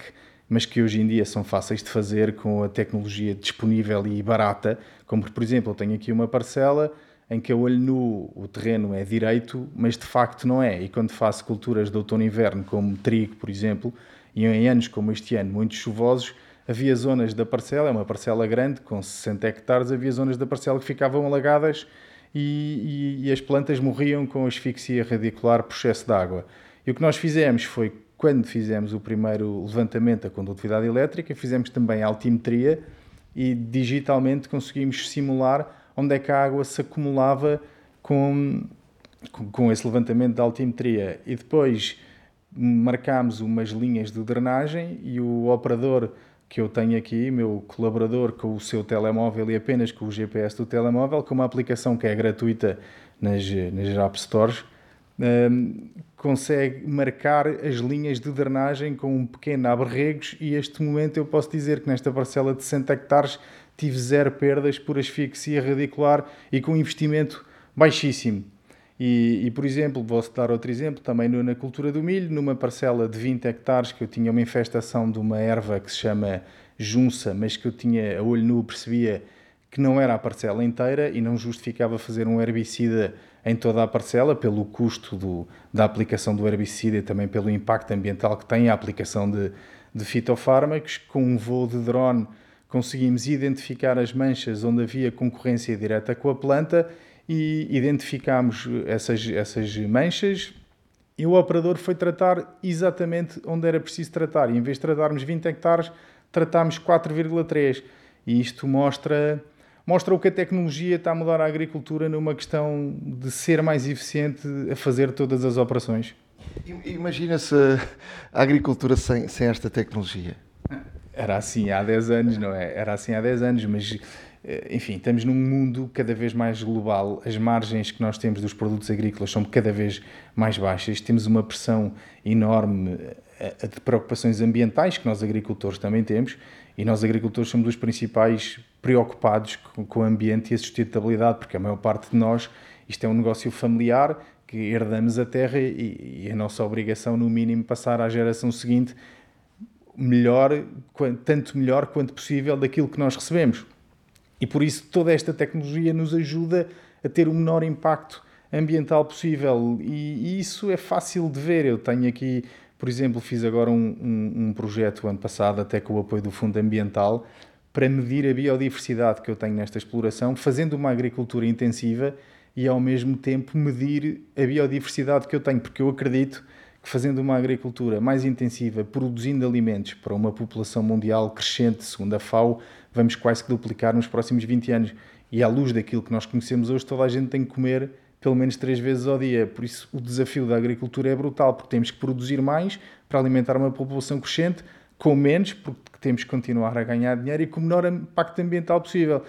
Speaker 5: mas que hoje em dia são fáceis de fazer com a tecnologia disponível e barata, como por exemplo, eu tenho aqui uma parcela em que eu olho nu, o terreno é direito, mas de facto não é. E quando faço culturas de outono e inverno, como trigo, por exemplo, e em anos como este ano, muito chuvosos, havia zonas da parcela, é uma parcela grande, com 60 hectares, havia zonas da parcela que ficavam alagadas e, e, e as plantas morriam com asfixia radicular por excesso de água. E o que nós fizemos foi quando fizemos o primeiro levantamento da condutividade elétrica, fizemos também a altimetria e digitalmente conseguimos simular onde é que a água se acumulava com, com esse levantamento da altimetria. E depois marcámos umas linhas de drenagem e o operador que eu tenho aqui, meu colaborador com o seu telemóvel e apenas com o GPS do telemóvel, com uma aplicação que é gratuita nas, nas App Stores, um, consegue marcar as linhas de drenagem com um pequeno abre-regos e este momento eu posso dizer que nesta parcela de 60 hectares tive zero perdas por asfixia radicular e com investimento baixíssimo. E, e, por exemplo, vou dar outro exemplo, também na cultura do milho, numa parcela de 20 hectares que eu tinha uma infestação de uma erva que se chama junça, mas que eu tinha a olho nu percebia que não era a parcela inteira e não justificava fazer um herbicida em toda a parcela, pelo custo do, da aplicação do herbicida e também pelo impacto ambiental que tem a aplicação de, de fitofármacos. Com um voo de drone conseguimos identificar as manchas onde havia concorrência direta com a planta e identificámos essas, essas manchas e o operador foi tratar exatamente onde era preciso tratar. E em vez de tratarmos 20 hectares, tratámos 4,3. E isto mostra mostra o que a tecnologia está a mudar a agricultura numa questão de ser mais eficiente a fazer todas as operações.
Speaker 2: Imagina-se a agricultura sem, sem esta tecnologia.
Speaker 5: Era assim há 10 anos, não é? Era assim há 10 anos, mas enfim, estamos num mundo cada vez mais global, as margens que nós temos dos produtos agrícolas são cada vez mais baixas, temos uma pressão enorme eh, de preocupações ambientais que nós agricultores também temos e nós agricultores somos os principais preocupados com, o ambiente e a sustentabilidade, porque a maior parte de nós, isto é um negócio familiar, que herdamos a terra e, e a nossa obrigação, no mínimo, passar à geração seguinte melhor, tanto melhor quanto possível daquilo que nós recebemos. E por isso toda esta tecnologia nos ajuda a ter o menor impacto ambiental possível e, e isso é fácil de ver. Eu tenho aqui, por exemplo, fiz agora um, um, um projeto ano passado, até com o apoio do Fundo Ambiental, para medir a biodiversidade que eu tenho nesta exploração, fazendo uma agricultura intensiva e ao mesmo tempo medir a biodiversidade que eu tenho, porque eu acredito que fazendo uma agricultura mais intensiva, produzindo alimentos para uma população mundial crescente, segundo a FAO, vamos quase que duplicar nos próximos 20 anos. E à luz daquilo que nós conhecemos hoje, toda a gente tem que comer pelo menos três vezes ao dia. Por isso, o desafio da agricultura é brutal, porque temos que produzir mais para alimentar uma população crescente, com menos, porque temos que continuar a ganhar dinheiro e com o menor impacto ambiental possível.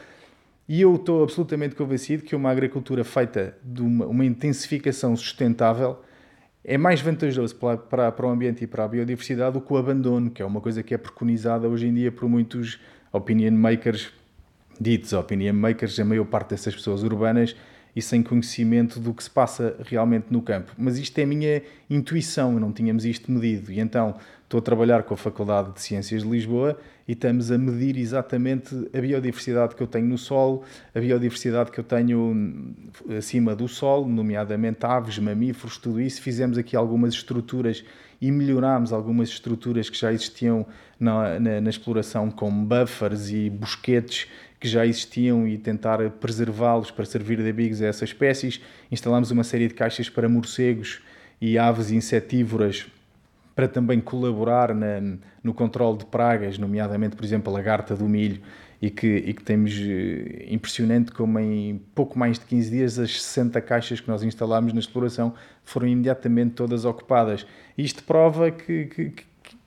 Speaker 5: E eu estou absolutamente convencido que uma agricultura feita de uma, uma intensificação sustentável é mais vantajoso para, para, para, o ambiente e para a biodiversidade do que o abandono, que é uma coisa que é preconizada hoje em dia por muitos opinion makers, ditos opinion makers, a maior parte dessas pessoas urbanas, e sem conhecimento do que se passa realmente no campo. Mas isto é a minha intuição, não tínhamos isto medido. E então estou a trabalhar com a Faculdade de Ciências de Lisboa e estamos a medir exatamente a biodiversidade que eu tenho no solo, a biodiversidade que eu tenho acima do solo, nomeadamente aves, mamíferos, tudo isso. Fizemos aqui algumas estruturas e melhorámos algumas estruturas que já existiam na, na, na exploração, como buffers e bosquetes que já existiam e tentar preservá-los para servir de abrigos a essas espécies. Instalámos uma série de caixas para morcegos e aves insetívoras para também colaborar na, no controle de pragas, nomeadamente, por exemplo, a lagarta do milho, e que, e que temos eh, impressionante como em pouco mais de 15 dias as 60 caixas que nós instalámos na exploração foram imediatamente todas ocupadas. Isto prova que, que,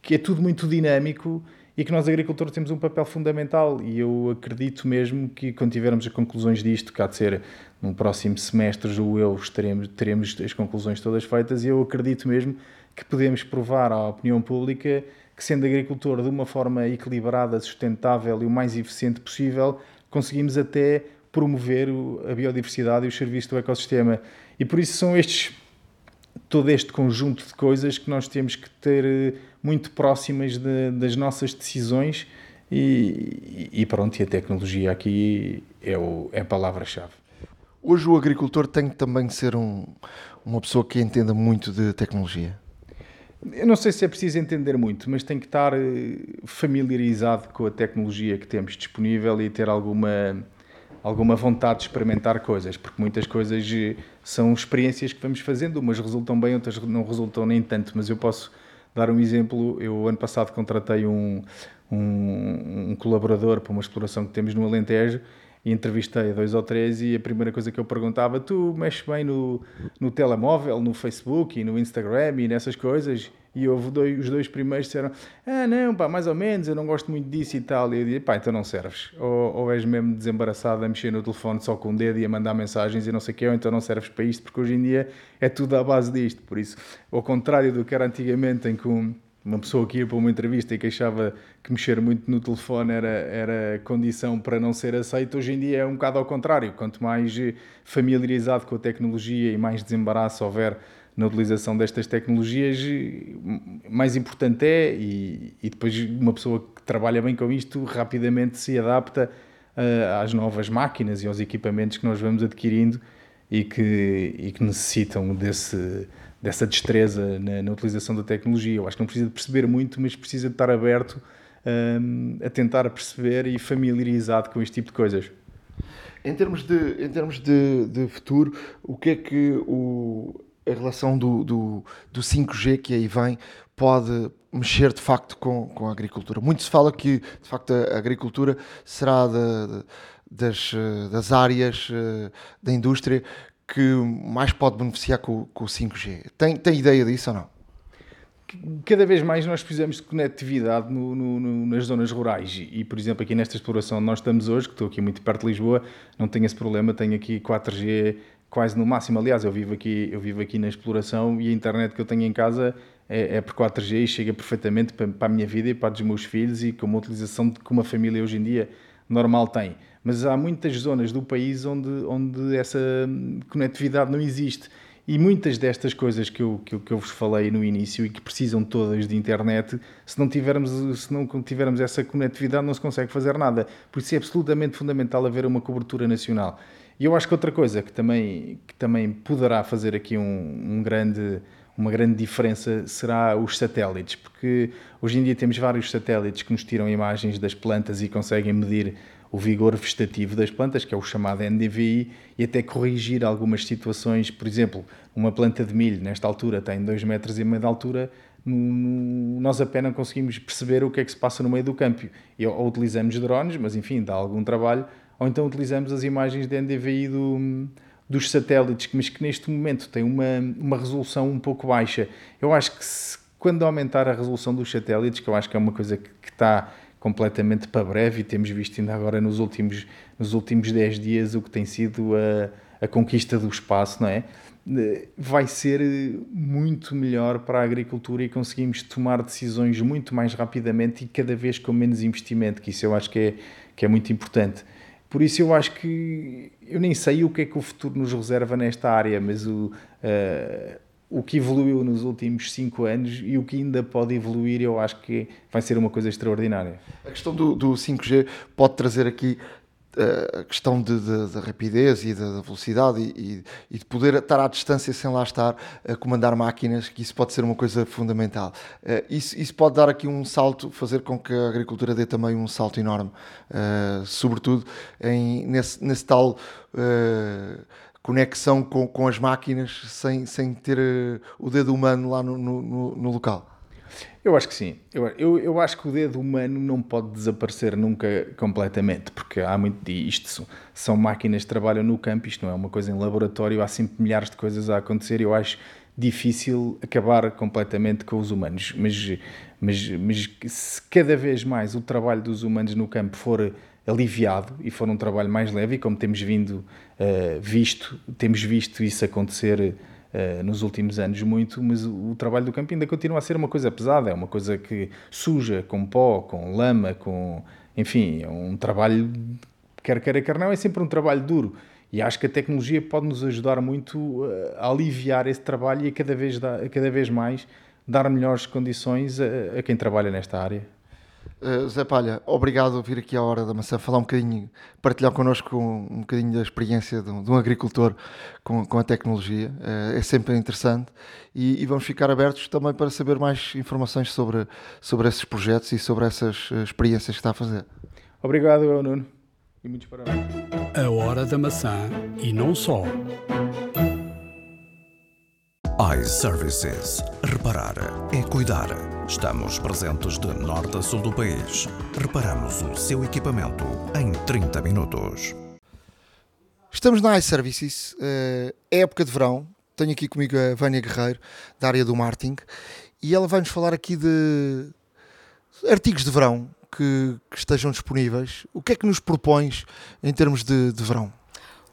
Speaker 5: que é tudo muito dinâmico e que nós agricultores temos um papel fundamental e eu acredito mesmo que quando tivermos as conclusões disto, há de ser no próximo semestre, julgo eu, teremos, teremos as conclusões todas feitas e eu acredito mesmo que podemos provar à opinião pública que, sendo agricultor de uma forma equilibrada, sustentável e o mais eficiente possível, conseguimos até promover a biodiversidade e os serviços do ecossistema. E por isso são estes todo este conjunto de coisas que nós temos que ter eh, muito próximas de, das nossas decisões e, e, pronto, e a tecnologia aqui é, o, é a palavra-chave.
Speaker 2: Hoje o agricultor tem que também ser um, uma pessoa que entenda muito de tecnologia.
Speaker 5: Eu não sei se é preciso entender muito, mas tem que estar eh, familiarizado com a tecnologia que temos disponível e ter alguma, alguma vontade de experimentar coisas, porque muitas coisas eh, são experiências que vamos fazendo, umas resultam bem, outras não resultam nem tanto, mas eu posso dar um exemplo. Eu, ano passado, contratei um, um, um colaborador para uma exploração que temos no Alentejo e entrevistei dois ou três e a primeira coisa que eu perguntava, tu mexes bem no, no telemóvel, no Facebook e no Instagram e nessas coisas? E houve dois, os dois primeiros disseram, ah não, pá, mais ou menos, eu não gosto muito disso e tal. E eu disse, pá, então não serves. Ou, ou és mesmo desembaraçado a mexer no telefone só com o dedo e a mandar mensagens e não sei o quê, ou então não serves para isto, porque hoje em dia é tudo à base disto. Por isso, ao contrário do que era antigamente, em que um, uma pessoa que ia para uma entrevista e que achava que mexer muito no telefone era, era condição para não ser aceito, hoje em dia é um bocado ao contrário. Quanto mais familiarizado com a tecnologia e mais desembaraço houver na utilização destas tecnologias, mais importante é, e, e depois uma pessoa que trabalha bem com isto rapidamente se adapta uh, às novas máquinas e aos equipamentos que nós vamos adquirindo e que, e que necessitam desse dessa destreza na, na, utilização da tecnologia. Eu acho que não precisa de perceber muito, mas precisa de estar aberto um, a tentar perceber e familiarizado com este tipo de coisas.
Speaker 2: Em termos de, em termos de, de futuro, o que é que o, a relação do, do, do 5G que aí vem pode mexer de facto com, com a agricultura? Muito se fala que de facto a agricultura será de, de, das, das áreas eh, da indústria que mais pode beneficiar com, com o 5G. Tem, tem ideia disso ou não?
Speaker 5: Cada vez mais nós precisamos de conectividade no, no, no, nas zonas rurais e, por exemplo, aqui nesta exploração onde nós estamos hoje, que estou aqui muito perto de Lisboa, não tenho esse problema, tenho aqui 4G quase no máximo. Aliás, eu vivo aqui, eu vivo aqui na exploração e a internet que eu tenho em casa é, é por 4G e chega perfeitamente para, para, a minha vida e para a dos meus filhos e com uma utilização que uma família hoje em dia normal tem mas há muitas zonas do país onde, onde essa conectividade não existe. E muitas destas coisas que eu, que, eu, que eu vos falei no início e que precisam todas de internet, se não, tivermos, se não tivermos essa conectividade, não se consegue fazer nada. Por isso é absolutamente fundamental haver uma cobertura nacional. E eu acho que outra coisa que também, que também poderá fazer aqui um, um grande, uma grande diferença será os satélites, porque hoje em dia temos vários satélites que nos tiram imagens das plantas e conseguem medir o vigor vegetativo das plantas, que é o chamado NDVI, e até corrigir algumas situações. Por exemplo, uma planta de milho, nesta altura, tem 2 metros e meio de altura, nós apenas conseguimos perceber o que é que se passa no meio do campo. Ou utilizamos drones, mas enfim, dá algum trabalho, ou então utilizamos as imagens de NDVI do, dos satélites, mas que neste momento têm uma, uma resolução um pouco baixa. Eu acho que se, quando aumentar a resolução dos satélites, que eu acho que é uma coisa que, que está completamente para breve e temos visto ainda agora nos últimos, nos últimos 10 dias o que tem sido a, a conquista do espaço, não é? Vai ser muito melhor para a agricultura e conseguimos tomar decisões muito mais rapidamente e cada vez com menos investimento, que isso eu acho que é, que é muito importante. Por isso eu acho que eu nem sei o que é que o futuro nos reserva nesta área, mas o, uh, o que evoluiu nos últimos cinco anos e o que ainda pode evoluir, eu acho que vai ser uma coisa extraordinária.
Speaker 2: A questão do, do 5G pode trazer aqui uh, a questão da rapidez e da velocidade e, e, de poder estar à distância sem lá estar a comandar máquinas, que isso pode ser uma coisa fundamental. Uh, isso, isso pode dar aqui um salto, fazer com que a agricultura dê também um salto enorme, uh, sobretudo em, nesse, nesse tal conexão com, com as máquinas sem, sem ter uh, o dedo humano lá no, no, no, local?
Speaker 5: Eu acho que sim. Eu, eu, eu, acho que o dedo humano não pode desaparecer nunca completamente, porque há muito isto são máquinas que trabalham no campo, isto não é uma coisa em laboratório, há sempre milhares de coisas a acontecer. Eu acho difícil acabar completamente com os humanos, mas, mas, mas se cada vez mais o trabalho dos humanos no campo for aliviado e for um trabalho mais leve, e como temos vindo uh, visto, temos visto isso acontecer uh, nos últimos anos muito, mas o, o, trabalho do campo ainda continua a ser uma coisa pesada, é uma coisa que suja, com pó, com lama, com enfim, é um trabalho, quer queira, quer não, é sempre um trabalho duro. E acho que a tecnologia pode nos ajudar muito eh, a aliviar esse trabalho e a cada vez, a cada vez mais dar melhores condições a, a quem trabalha nesta área.
Speaker 2: Uh, Zé Palha, obrigado por vir aqui à Hora da Maçã falar um bocadinho, partilhar connosco um, um bocadinho da experiência de um, de um agricultor com, com, a tecnologia. Uh, é sempre interessante e, e, vamos ficar abertos também para saber mais informações sobre, sobre esses projetos e sobre essas experiências que está a fazer.
Speaker 5: Obrigado, eu, Nuno e muitos parabéns.
Speaker 1: A Hora da Maçã e não só.
Speaker 3: iServices. Reparar é cuidar. Estamos presentes de norte a sul do país. Reparamos o seu equipamento em 30 minutos.
Speaker 2: Estamos na iServices, é época de verão. Tenho aqui comigo a Vânia Guerreiro, da área do marketing, e ela vai nos falar aqui de artigos de verão, que, que, estejam disponíveis. O que é que nos propões em termos de, de verão?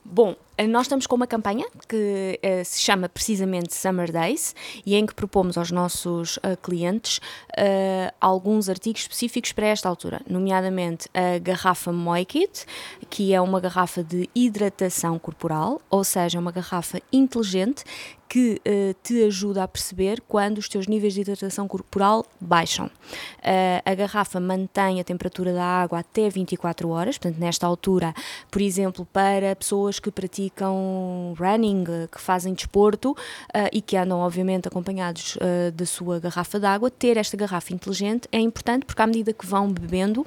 Speaker 6: Bom, nós estamos com uma campanha que uh, se chama precisamente Summer Days e em que propomos aos nossos uh, clientes uh, alguns artigos específicos para esta altura, nomeadamente a garrafa Moikit, que é uma garrafa de hidratação corporal, ou seja, uma garrafa inteligente que uh, te ajuda a perceber quando os teus níveis de hidratação corporal baixam. Uh, a garrafa mantém a temperatura da água até 24 horas, portanto, nesta altura, por exemplo, para pessoas que praticam praticam running, que fazem desporto uh, e que andam, obviamente, acompanhados uh, da sua garrafa d'água, ter esta garrafa inteligente é importante porque, à medida que vão bebendo,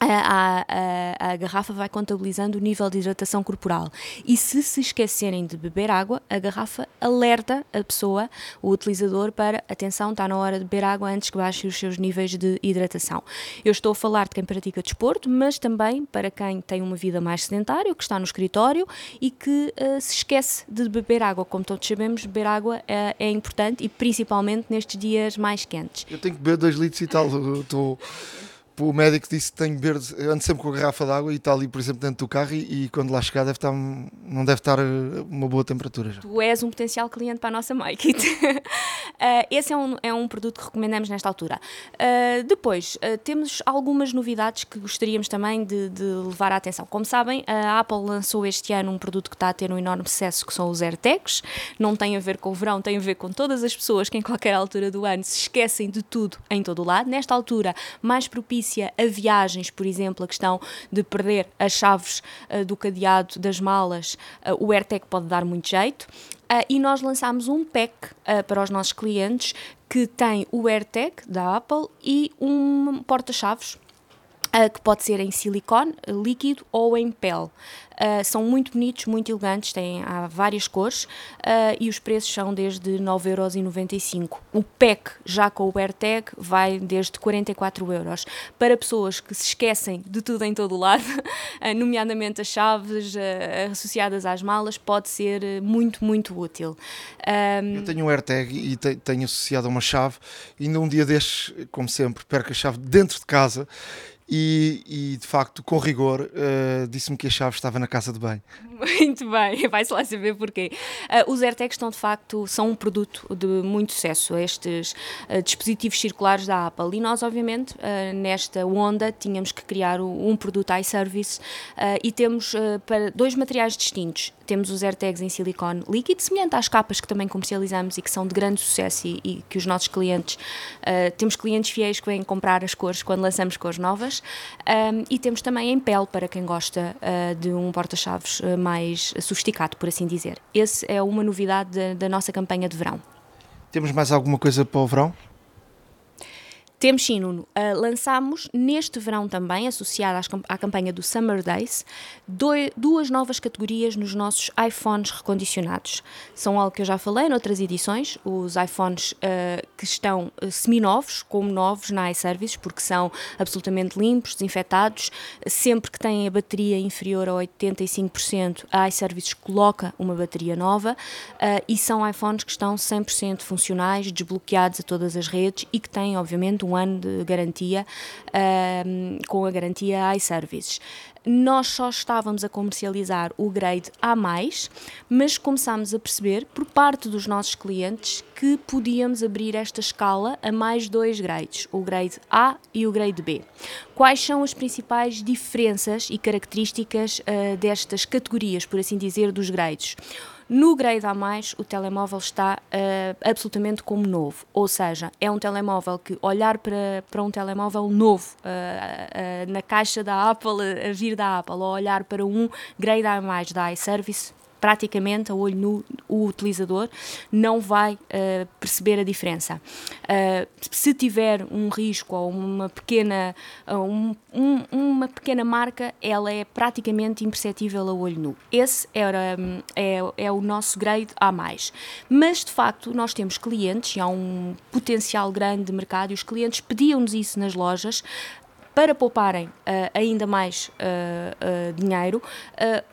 Speaker 6: a, a, a, garrafa vai contabilizando o nível de hidratação corporal. E se se esquecerem de beber água, a garrafa alerta a pessoa, o utilizador, para atenção, está na hora de beber água antes que baixe os seus níveis de hidratação. Eu estou a falar de quem pratica desporto, mas também para quem tem uma vida mais sedentária, que está no escritório e que uh, se esquece de beber água. Como todos sabemos, beber água é, é importante e principalmente nestes dias mais quentes.
Speaker 2: Eu tenho que beber 2 litros e tal. Estou o médico disse que tenho que ando sempre com a garrafa de água e está ali, por exemplo, dentro do carro e, e, quando lá chegar deve estar, não deve estar eh, uma boa temperatura já.
Speaker 6: Tu és um potencial cliente para a nossa MyKit. uh, esse é um, é um produto que recomendamos nesta altura. Uh, depois, uh, temos algumas novidades que gostaríamos também de, de, levar à atenção. Como sabem, a Apple lançou este ano um produto que está a ter um enorme sucesso, que são os AirTags. Não tem a ver com o verão, tem a ver com todas as pessoas que em qualquer altura do ano se esquecem de tudo em todo o lado. Nesta altura, mais propício a viagens, por exemplo, a questão de perder as chaves uh, do cadeado das malas, uh, o AirTag pode dar muito jeito. Uh, e nós lançámos um pack para os nossos clientes que tem o AirTag da Apple e um porta-chaves Uh, que pode ser em silicone, líquido ou em pele. Uh, são muito bonitos, muito elegantes, têm há várias cores uh, e os preços são desde 9,95€. O pack, já com o AirTag, vai desde 44 euros. Para pessoas que se esquecem de tudo em todo o lado, nomeadamente as chaves associadas às malas, pode ser muito, muito útil.
Speaker 2: Um... Eu tenho um AirTag e tenho associado a uma chave e num dia destes, como sempre, perco a chave dentro de casa e, e, de facto, com rigor, uh, disse-me que a chave estava na casa de bem.
Speaker 6: Muito bem, vai-se lá saber porquê. Uh, os AirTags estão, de facto, são um produto de muito sucesso, estes uh, dispositivos circulares da Apple. E nós, obviamente, nesta onda, tínhamos que criar um produto iService e temos para dois materiais distintos. Temos os AirTags em silicone líquido, semelhante às capas que também comercializamos e que são de grande sucesso e, e que os nossos clientes, temos clientes fiéis que vêm comprar as cores quando lançamos cores novas um, e temos também em pele para quem gosta uh, de um porta-chaves uh, mais sofisticado, por assim dizer. Esse é uma novidade da, da nossa campanha de verão.
Speaker 2: Temos mais alguma coisa para o verão?
Speaker 6: Temos sim, Nuno. Uh, lançámos neste verão também, associada à campanha do Summer Days, dois, duas novas categorias nos nossos iPhones recondicionados. São algo que eu já falei noutras edições, os iPhones uh, que estão uh, semi-novos, como novos na iServices, porque são absolutamente limpos, desinfetados. Sempre que têm a bateria inferior a 85%, a iServices coloca uma bateria nova e são iPhones que estão 100% funcionais, desbloqueados a todas as redes e que têm, obviamente, um ano de garantia com a garantia iServices. Nós só estávamos a comercializar o grade A, mas começámos a perceber, por parte dos nossos clientes, que podíamos abrir esta escala a mais dois grades, o grade A e o grade B. Quais são as principais diferenças e características uh, destas categorias, por assim dizer, dos grades? No Grade A+, o telemóvel está uh, absolutamente como novo, ou seja, é um telemóvel que olhar para, para um telemóvel novo uh, uh, na caixa da Apple, a vir da Apple, ou olhar para um Grade A+, da iService, praticamente a olho nu o utilizador não vai uh, perceber a diferença. Uh, se tiver um risco ou uma pequena, um, um, uma pequena marca, ela é praticamente imperceptível a olho nu. Esse era, é, é o nosso grade a mais. Mas, de facto, nós temos clientes, e há um potencial grande de mercado, e os clientes pediam-nos isso nas lojas, para pouparem uh, ainda mais uh, uh, dinheiro,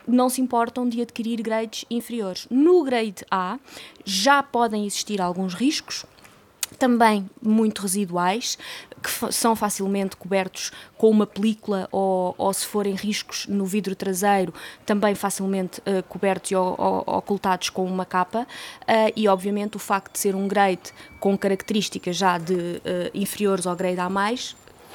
Speaker 6: não se importam de adquirir grades inferiores. No grade A já podem existir alguns riscos, também muito residuais, que são facilmente cobertos com uma película ou, ou, se forem riscos no vidro traseiro, também facilmente uh, cobertos e ocultados com uma capa. Uh, e, obviamente, o facto de ser um grade com características já de uh, inferiores ao grade A,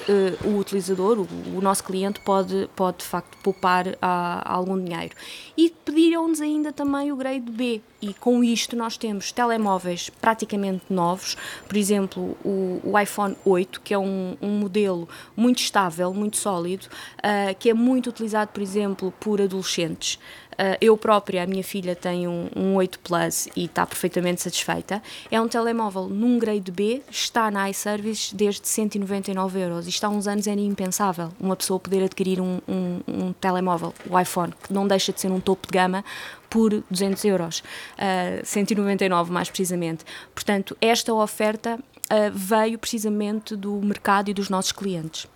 Speaker 6: uh, o utilizador, o, o, nosso cliente, pode, pode de facto poupar uh, algum dinheiro. E pediram-nos ainda também o grade B, e com isto nós temos telemóveis praticamente novos, por exemplo, o, o iPhone 8, que é um, um, modelo muito estável, muito sólido, uh, que é muito utilizado, por exemplo, por adolescentes. Uh, eu própria, a minha filha tem um, um 8 Plus e está perfeitamente satisfeita. É um telemóvel num grade B, está na iService desde 199 euros. Isto há uns anos era impensável, uma pessoa poder adquirir um, um, um telemóvel, o iPhone, que não deixa de ser um topo de gama, por 200 euros, uh, 199 mais precisamente. Portanto, esta oferta uh, veio precisamente do mercado e dos nossos clientes.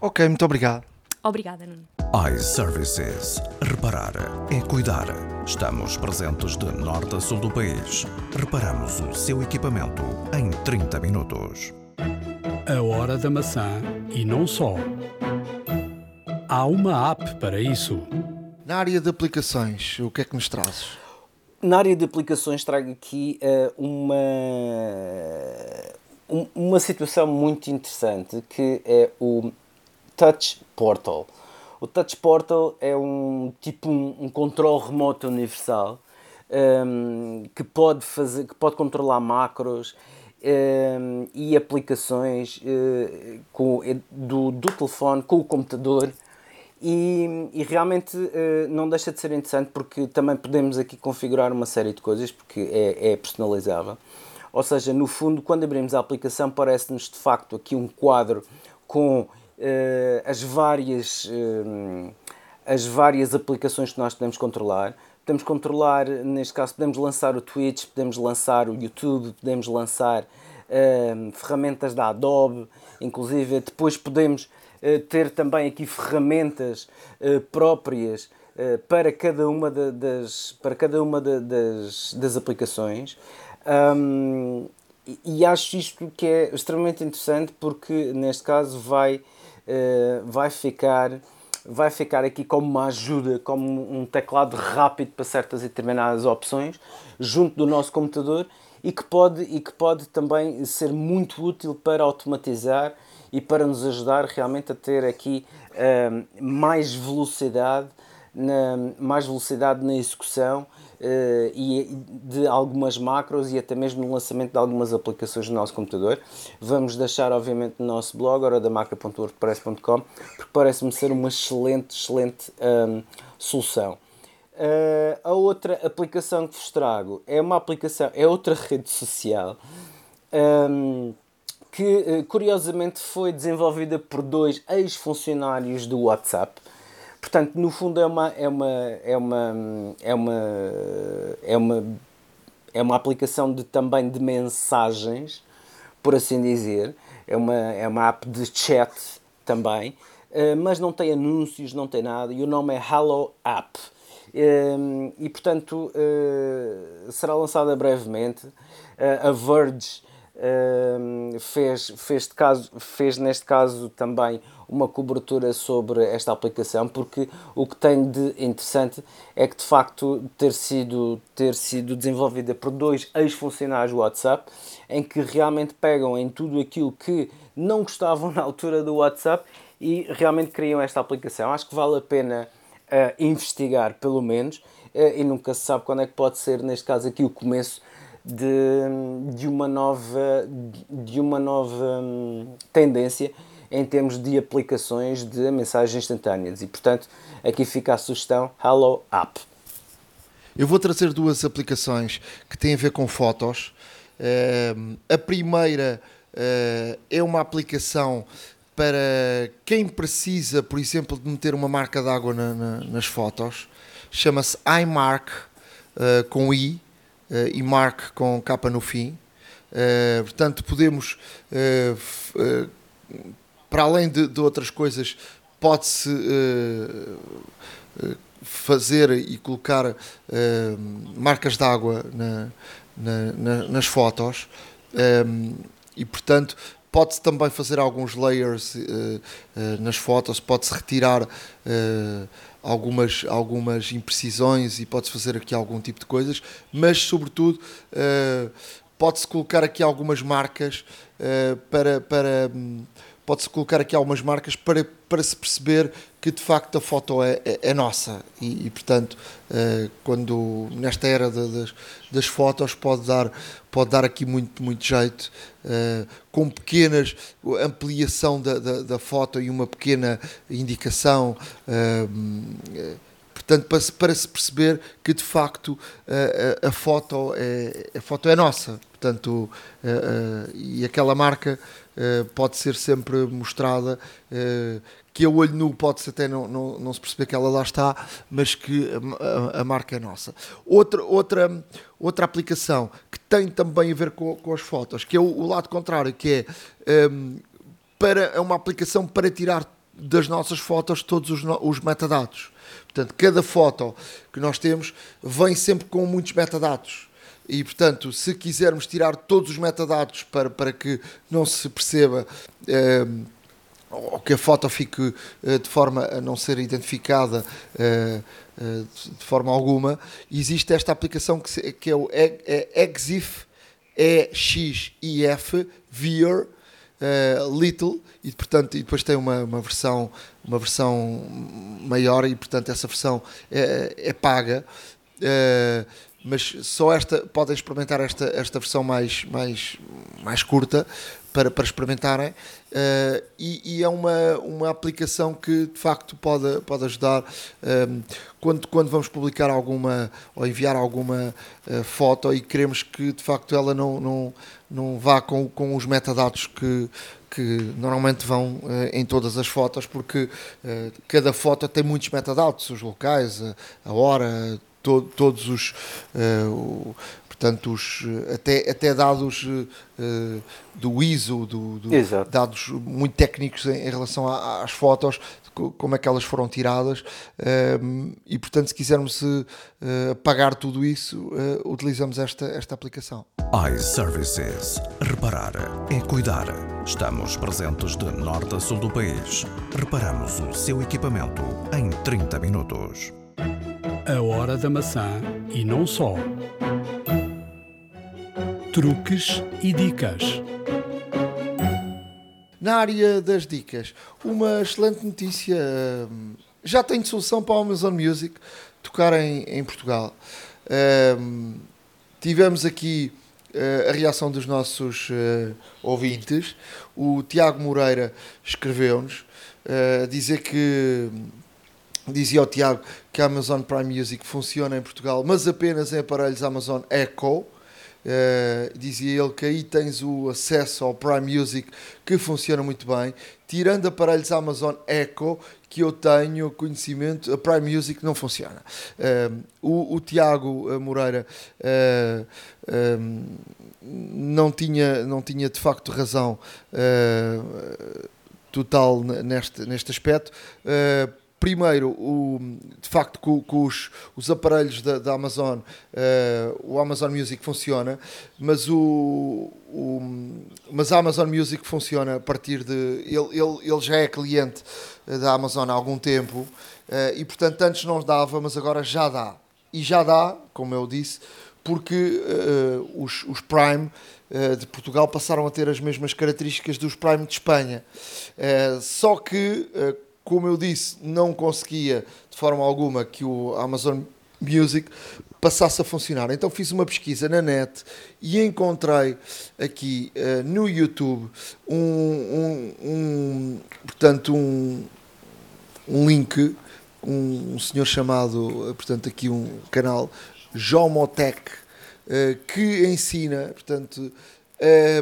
Speaker 2: Ok, muito obrigado.
Speaker 6: Obrigada, Nuno.
Speaker 3: iServices. Reparar é cuidar. Estamos presentes de norte a sul do país. Reparamos o seu equipamento em 30 minutos.
Speaker 1: A hora da maçã e não só. Há uma app para isso.
Speaker 2: Na área de aplicações, o que é que nos trazes?
Speaker 4: Na área de aplicações trago aqui uh, uma, uma situação muito interessante que é o Touch Portal. O Touch Portal é um tipo um, um controle remoto universal um, que pode fazer, que pode controlar macros um, e aplicações uh, com, do, do telefone com o computador e, e realmente uh, não deixa de ser interessante porque também podemos aqui configurar uma série de coisas porque é, é personalizável. Ou seja, no fundo, quando abrimos a aplicação, parece-nos de facto aqui um quadro com as, várias, uh, as várias aplicações que nós podemos controlar. Podemos controlar, neste caso, podemos lançar o Twitch, podemos lançar o YouTube, podemos lançar uh, ferramentas da Adobe, inclusive depois podemos ter também aqui ferramentas próprias para cada uma das, para cada uma das, das aplicações. Um, e acho isto que é extremamente interessante porque neste caso vai eh, vai ficar vai ficar aqui como uma ajuda, como um teclado rápido para certas e determinadas opções, junto do nosso computador e que pode, e que pode também ser muito útil para automatizar e para nos ajudar realmente a ter aqui uh, mais velocidade na, mais velocidade na execução uh, e de algumas macros e até mesmo no lançamento de algumas aplicações no nosso computador. Vamos deixar, obviamente, no nosso blog, horadamaca.wordpress.com, porque parece-me ser uma excelente, excelente um, solução. Uh, a outra aplicação que vos trago é uma aplicação, é outra rede social um, que curiosamente foi desenvolvida por dois ex-funcionários do WhatsApp. Portanto, no fundo é uma é uma é uma é uma é uma é uma aplicação de também de mensagens, por assim dizer. É uma é uma app de chat também, mas não tem anúncios, não tem nada. E o nome é Hello App. E portanto será lançada brevemente. A Verge fez, fez, de caso, fez neste caso também uma cobertura sobre esta aplicação, porque o que tem de interessante é que de facto ter sido, ter sido desenvolvida por dois ex-funcionários do WhatsApp, em que realmente pegam em tudo aquilo que não gostavam na altura do WhatsApp e realmente criam esta aplicação. Acho que vale a pena uh, investigar, pelo menos, uh, e nunca se sabe quando é que pode ser, neste caso aqui, o começo de, de uma nova, de uma nova hum, tendência em termos de aplicações de mensagens instantâneas. E, portanto, aqui fica a sugestão Hello App.
Speaker 2: Eu vou trazer duas aplicações que têm a ver com fotos. Uh, a primeira uh, é uma aplicação para quem precisa, por exemplo, de meter uma marca d'água na, na, nas fotos. Chama-se iMark, uh, com I, uh, e Mark com capa no fim. Uh, portanto, podemos, para além de, de, outras coisas, pode-se fazer e colocar marcas d'água na, na, na, nas fotos. Um, e, portanto, pode-se também fazer alguns layers nas fotos, pode-se retirar algumas, algumas imprecisões e pode-se fazer aqui algum tipo de coisas, mas sobretudo uh, pode-se colocar aqui algumas marcas uh, para, para um, pode-se colocar aqui algumas marcas para, para se perceber que de facto a foto é, é, é nossa. E, e portanto uh, quando nesta era de, das, das fotos pode dar pode dar aqui muito muito jeito uh, com pequenas ampliação da, da, da, foto e uma pequena indicação uh, portanto para se, para se perceber que de facto a, a, foto é a foto é nossa portanto e aquela marca eh, pode ser sempre mostrada, que a olho nu pode-se até não, não, não, se perceber que ela lá está, mas que a, a, marca é nossa. Outra, outra, outra aplicação que tem também a ver com, com as fotos, que é o, o lado contrário, que é, ehm, para, é uma aplicação para tirar das nossas fotos todos os, os metadados. Portanto, cada foto que nós temos vem sempre com muitos metadados e portanto, se quisermos tirar todos os metadados para, para que não se perceba eh, ou que a foto fique eh, de forma a não ser identificada eh, eh de forma alguma, existe esta aplicação que, que é o EXIF, E-X-I-F, Veer, uh, Little, e portanto e depois tem uma, uma, versão, uma versão maior e portanto essa versão é, é paga. Uh, mas só esta podem experimentar esta, esta versão mais, mais, mais curta para, para experimentarem. Uh, e, e, é uma, uma aplicação que de facto pode, pode ajudar um, ehm, quando, quando vamos publicar alguma ou enviar alguma uh, foto e queremos que de facto ela não, não, não vá com, com os metadados que, que normalmente vão uh, em todas as fotos, porque uh, cada foto tem muitos metadados, os locais, a, a hora, to, todos os. Uh, portanto, os, até, até dados uh, do ISO, do, do dados muito técnicos em, em relação a, às fotos, como é que elas foram tiradas, uh, e portanto, se quisermos apagar tudo isso, utilizamos esta, esta aplicação.
Speaker 3: iServices. Reparar é cuidar. Estamos presentes de norte a sul do país. Reparamos o seu equipamento em 30 minutos.
Speaker 1: A Hora da Maçã e não só. Truques e dicas.
Speaker 2: Na área das dicas, uma excelente notícia. Hum, já tem solução para a Amazon Music tocar em, em Portugal. Um, tivemos aqui uh, a reação dos nossos uh, ouvintes. O Tiago Moreira escreveu-nos uh, dizer que Dizia o Tiago que a Amazon Prime Music funciona em Portugal, mas apenas em aparelhos Amazon Echo. Uh, dizia ele que aí tens o acesso ao Prime Music que funciona muito bem. Tirando aparelhos Amazon Echo, que eu tenho conhecimento, a Prime Music não funciona. Uh, o, o, Tiago Moreira uh, não, tinha, não tinha de facto razão total neste, neste aspecto primeiro, o, de facto, com, com os, os, aparelhos da, da Amazon, uh, o Amazon Music funciona, mas, o, o, mas a Amazon Music funciona a partir de. Ele, ele, ele já é cliente da Amazon há algum tempo uh, e, portanto, antes não dava, mas agora já dá. E já dá, como eu disse, porque uh, os, os Prime de Portugal passaram a ter as mesmas características dos Prime de Espanha. só que como eu disse, não conseguia de forma alguma que o Amazon Music passasse a funcionar. Então fiz uma pesquisa na net e encontrei aqui uh, no YouTube um, um, um portanto um, um link, um, um, senhor chamado, eh, portanto aqui um canal Jomotech uh, que ensina, portanto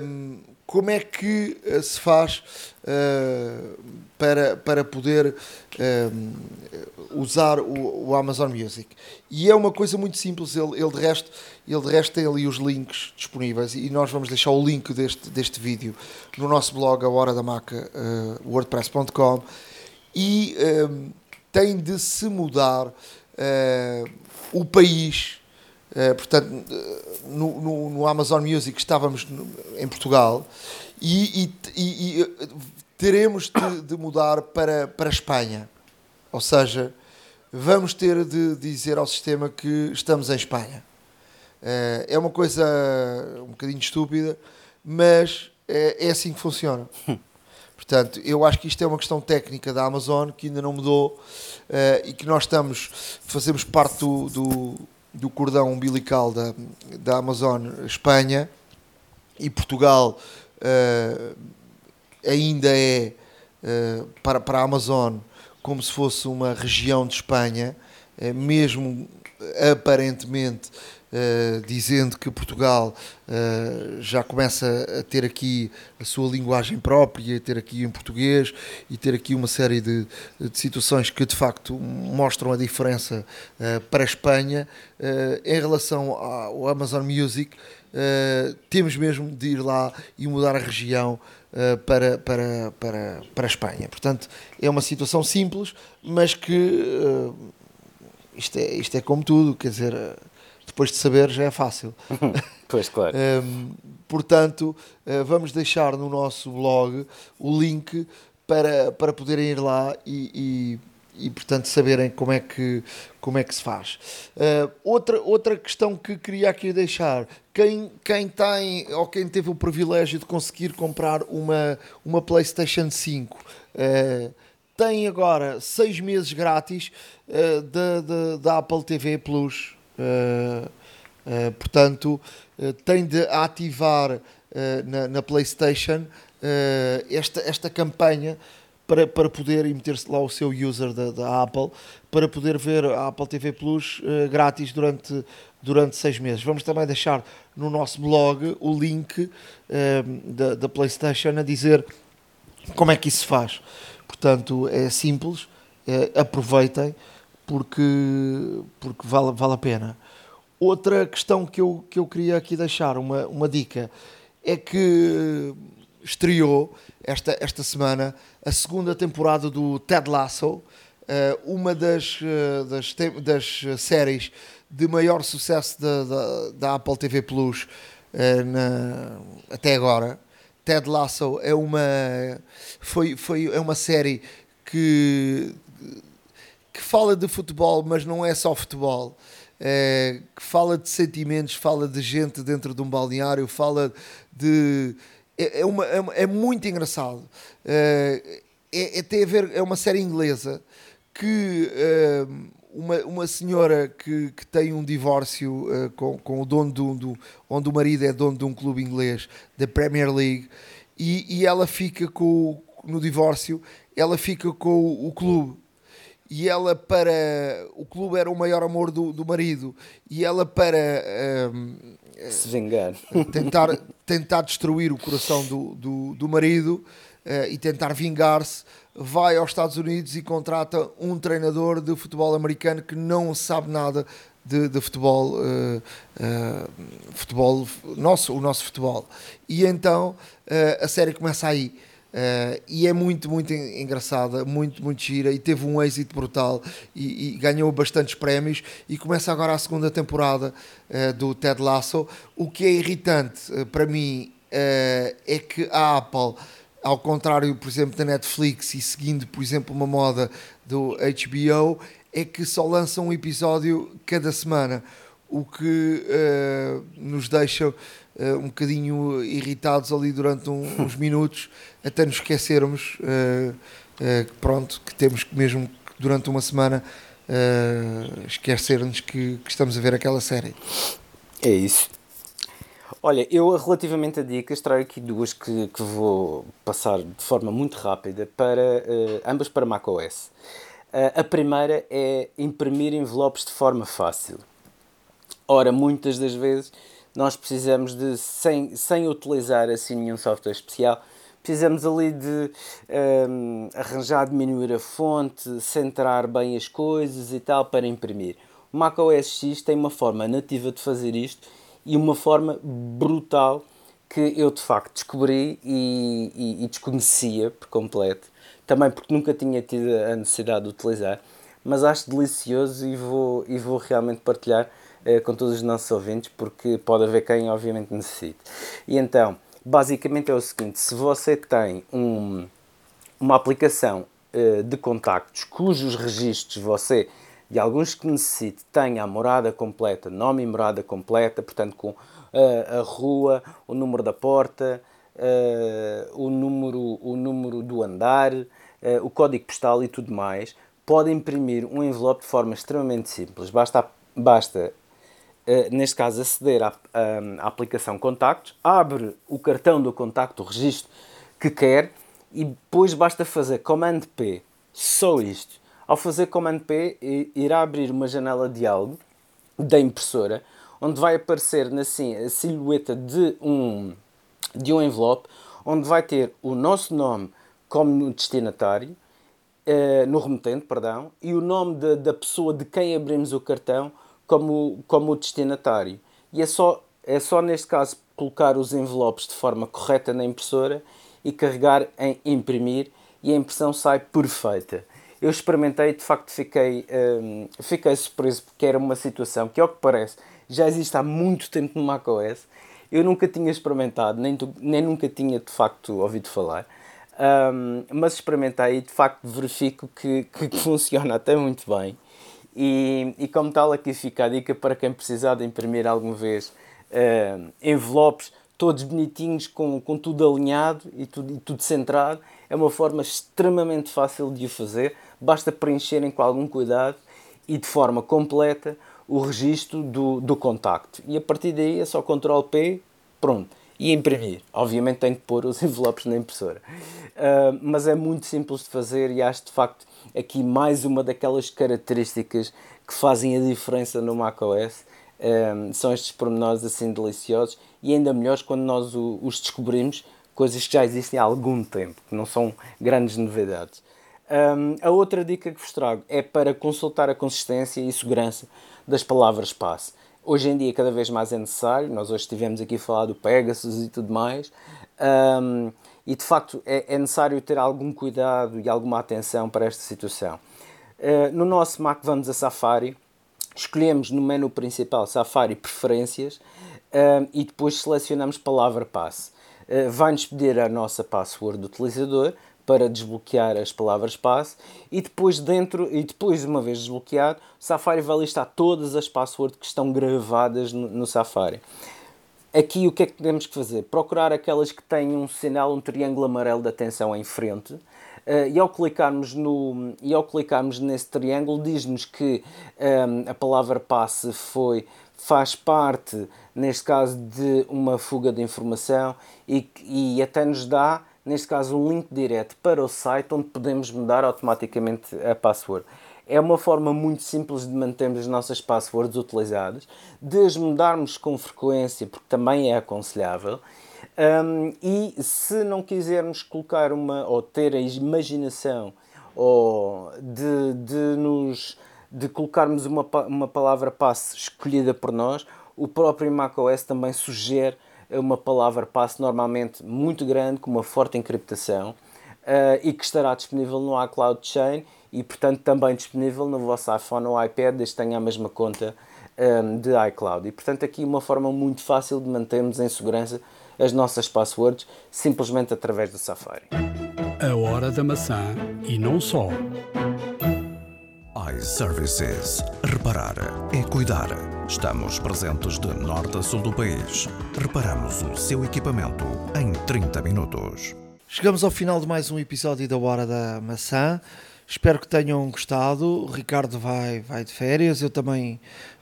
Speaker 2: um, como é que uh, se faz uh, para, para poder uh, usar o, o, Amazon Music. E é uma coisa muito simples, ele, ele, de resto, ele de resto tem ali os links disponíveis e nós vamos deixar o link deste, deste vídeo no nosso blog, a hora da maca, wordpress.com e tem de se mudar o país Uh, portanto, no, no, no, Amazon Music estávamos em Portugal e, e, e, e teremos de, de, mudar para, para a Espanha. Ou seja, vamos ter de dizer ao sistema que estamos em Espanha. Uh, é uma coisa um bocadinho estúpida, mas é, é assim que funciona. Portanto, eu acho que isto é uma questão técnica da Amazon que ainda não mudou uh, e que nós estamos, fazemos parte do, do do cordão umbilical da, da Amazon Espanha e Portugal uh, ainda é uh, para, para a Amazon como se fosse uma região de Espanha, uh, mesmo aparentemente dizendo que Portugal uh, já começa a ter aqui a sua linguagem própria, ter aqui em português e ter aqui uma série de, de situações que de facto mostram a diferença uh, para a Espanha. em relação ao Amazon Music, temos mesmo de ir lá e mudar a região para, para, para, para a Espanha. Portanto, é uma situação simples, mas que isto, é, isto é como tudo, quer dizer depois de saber já é fácil.
Speaker 4: pois, claro.
Speaker 2: um, portanto, uh, vamos deixar no nosso blog o link para, para poderem ir lá e, e, e portanto, saberem como é que, como é que se faz. Uh, outra, outra questão que queria aqui deixar: quem, quem tem ou quem teve o privilégio de conseguir comprar uma, uma PlayStation 5. Uh, tem agora seis meses grátis uh, da, da, da Apple TV Plus. Uh, uh, portanto, uh, tem de ativar na, na, PlayStation esta, esta campanha para, para poder meter-se lá o seu user da, da, Apple para poder ver a Apple TV Plus grátis durante, durante seis meses. Vamos também deixar no nosso blog o link da, da PlayStation a dizer como é que isso se faz. Portanto, é simples, aproveitem porque, porque vale, vale a pena. Outra questão que eu, que eu queria aqui deixar, uma, uma dica, é que estreou esta, esta semana a segunda temporada do Ted Lasso, eh, uma das, eh, das, das séries de maior sucesso da, da, da Apple TV Plus eh, na, até agora. Ted Lasso é uma, foi, foi, é uma série que que fala de futebol, mas não é só futebol. É, que fala de sentimentos, fala de gente dentro de um balneário, fala de. É, é, uma, é, é muito engraçado. É, é, é, tem a ver, é uma série inglesa que é, uma, uma senhora que, que tem um divórcio com, com o dono do, do, onde o marido é dono de um clube inglês da Premier League e, e ela fica com no divórcio ela fica com o clube e ela para o clube era o maior amor do, do marido e ela para
Speaker 4: se vingar
Speaker 2: tentar, tentar destruir o coração do, do, do marido uh, e tentar vingar-se vai aos Estados Unidos e contrata um treinador de futebol americano que não sabe nada de, de futebol, uh, uh, futebol nosso, o nosso futebol. E então a série começa aí. E é muito, muito engraçada, muito, muito gira e teve um êxito brutal e, e ganhou bastantes prémios e começa agora a segunda temporada do Ted Lasso. O que é irritante para mim é que a Apple ao contrário, por exemplo, da Netflix e seguindo, por exemplo, uma moda do HBO, é que só lançam um episódio cada semana, o que uh, nos deixa uh, um bocadinho irritados ali durante um, uns minutos, até nos esquecermos uh, pronto, que temos que mesmo durante uma semana esquecer-nos que, que estamos a ver aquela série.
Speaker 4: É isso. Olha, eu relativamente a dicas trago aqui duas que, que vou passar de forma muito rápida para uh, ambas para macOS. Uh, a primeira é imprimir envelopes de forma fácil. Ora, muitas das vezes nós precisamos de, sem, sem utilizar assim nenhum software especial, precisamos ali de um, eh, arranjar, diminuir a fonte, centrar bem as coisas e tal para imprimir. O macOS X tem uma forma nativa de fazer isto e uma forma brutal que eu de facto descobri e, e, e, desconhecia por completo, também porque nunca tinha tido a necessidade de utilizar, mas acho delicioso e vou, e vou realmente partilhar eh, com todos os nossos ouvintes porque pode haver quem obviamente necessite. E então, basicamente é o seguinte: se você tem um, uma aplicação eh, de contactos cujos registros você de alguns que necessite tenha a morada completa, nome e morada completa, portanto com uh, a rua, o número da porta, uh, o, número, o número do andar, uh, o código postal e tudo mais, pode imprimir um envelope de forma extremamente simples. Basta, basta neste caso, aceder à, à, aplicação Contactos, abre o cartão do contacto, o registro que quer e depois basta fazer Command P, só isto. Ao fazer Command P, irá abrir uma janela de diálogo da impressora, onde vai aparecer assim, a silhueta de um, de um envelope, onde vai ter o nosso nome como destinatário, uh, no remetente, perdão, e o nome de, da pessoa de quem abrimos o cartão como, como destinatário. E é só, é só neste caso colocar os envelopes de forma correta na impressora e carregar em imprimir e a impressão sai perfeita eu experimentei de facto fiquei, um, fiquei surpreso porque era uma situação que, ao que parece, já existe há muito tempo no macOS. Eu nunca tinha experimentado, nem, nem nunca tinha de facto ouvido falar. Um, mas experimentei e de facto verifico que, que, funciona até muito bem. E, e como tal, aqui fica a dica para quem precisar de imprimir alguma vez uh, envelopes todos bonitinhos, com, com tudo alinhado e tudo, e tudo centrado. É uma forma extremamente fácil de o fazer basta preencherem com algum cuidado e de forma completa o registro do, do contacto. E a partir daí é só Ctrl P, pronto, e imprimir. Obviamente tem que pôr os envelopes na impressora. Uh, mas é muito simples de fazer e acho de facto aqui mais uma daquelas características que fazem a diferença no macOS. Uh, são estes pormenores assim deliciosos e ainda melhores quando nós o, os descobrimos, coisas que já existem há algum tempo, que não são grandes novidades. Um, a outra dica que vos trago é para consultar a consistência e segurança das palavras passe. Hoje em dia, cada vez mais é necessário. Nós hoje estivemos aqui a falar do Pegasus e tudo mais. Um, e de facto é, é, necessário ter algum cuidado e alguma atenção para esta situação. Uh, no nosso Mac, vamos a Safari, escolhemos no menu principal Safari Preferências uh, e depois selecionamos palavra passe. Uh, Vai-nos pedir a nossa password do utilizador, para desbloquear as palavras passe e depois dentro e depois uma vez desbloqueado o Safari vai listar todas as passwords que estão gravadas no, no, Safari. Aqui o que é que temos que fazer? Procurar aquelas que têm um sinal um triângulo amarelo de atenção em frente uh, e ao clicarmos no e ao clicarmos nesse triângulo diz-nos que um, ehm, a palavra passe foi faz parte neste caso de uma fuga de informação e, e até nos dá neste caso um link direto para o site onde podemos mudar automaticamente a password. É uma forma muito simples de mantermos as nossas passwords utilizadas, de as mudarmos com frequência, porque também é aconselhável. Um, e se não quisermos colocar uma ou ter a imaginação ou de, de nos de colocarmos uma, uma palavra passe escolhida por nós, o próprio macOS também sugere uma palavra passe normalmente muito grande, com uma forte encriptação, uh, e que estará disponível no iCloud Chain e, portanto, também disponível no vosso iPhone ou iPad, desde que tenha a mesma conta um, ehm, de iCloud. E, portanto, aqui uma forma muito fácil de mantermos em segurança as nossas passwords, simplesmente através do Safari.
Speaker 1: A hora da maçã e não só
Speaker 3: iServices. Reparar é cuidar. Estamos presentes de norte a sul do país. Reparamos o seu equipamento em 30 minutos.
Speaker 2: Chegamos ao final de mais um episódio da Hora da Maçã. Espero que tenham gostado. O Ricardo vai, vai de férias, eu também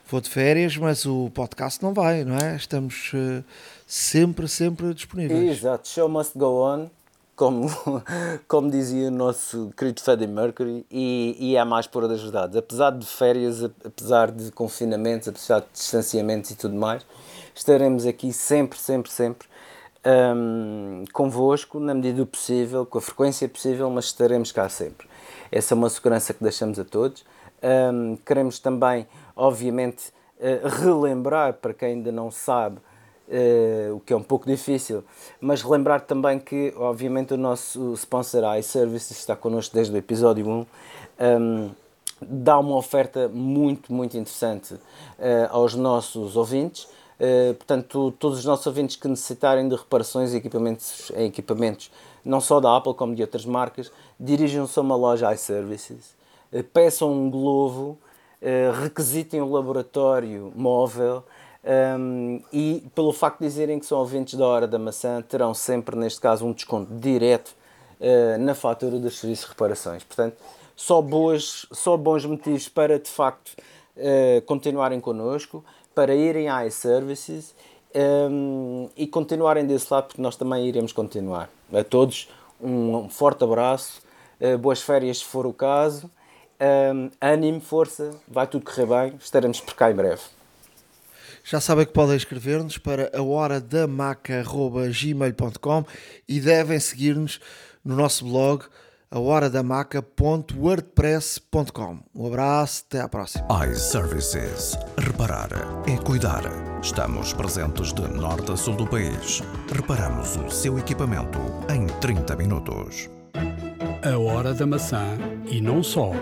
Speaker 2: vou de férias, mas o podcast não vai, não é? Estamos uh, sempre, sempre disponíveis.
Speaker 4: Exato, show must go on como, como dizia o nosso querido Freddie Mercury, e, e é mais pura das verdades. Apesar de férias, apesar de confinamentos, apesar de distanciamentos e tudo mais, estaremos aqui sempre, sempre, sempre um, convosco, na medida do possível, com a frequência possível, mas estaremos cá sempre. Essa é uma segurança que deixamos a todos. Um, queremos também, obviamente, uh, relembrar para quem ainda não sabe o que é um pouco difícil, mas relembrar também que, obviamente, o nosso sponsor iServices está connosco desde o episódio 1, um, ehm, dá uma oferta muito, muito interessante uh, aos nossos ouvintes. Uh, portanto, todos os nossos ouvintes que necessitarem de reparações e equipamentos, em equipamentos, não só da Apple como de outras marcas, dirijam-se a uma loja iServices, peçam um globo, requisitem um laboratório móvel um, e pelo facto de dizerem que são ouvintes da Hora da Maçã, terão sempre, neste caso, um desconto direto uh, na fatura dos serviços de reparações. Portanto, só, boas, só bons motivos para, de facto, uh, continuarem connosco, para irem à iServices um, e continuarem desse lado, porque nós também iremos continuar. A todos, um, forte abraço, uh, boas férias se for o caso, um, ânimo, força, vai tudo correr bem, estaremos por cá em breve.
Speaker 2: Já sabem que podem escrever-nos para a hora da maca.gmail.com e devem seguir-nos no nosso blog ahoradamaca.wordpress.com. Um abraço, até à próxima.
Speaker 3: iServices. Reparar é cuidar. Estamos presentes de norte a sul do país. Reparamos o seu equipamento em 30 minutos.
Speaker 1: A hora da maçã e não só.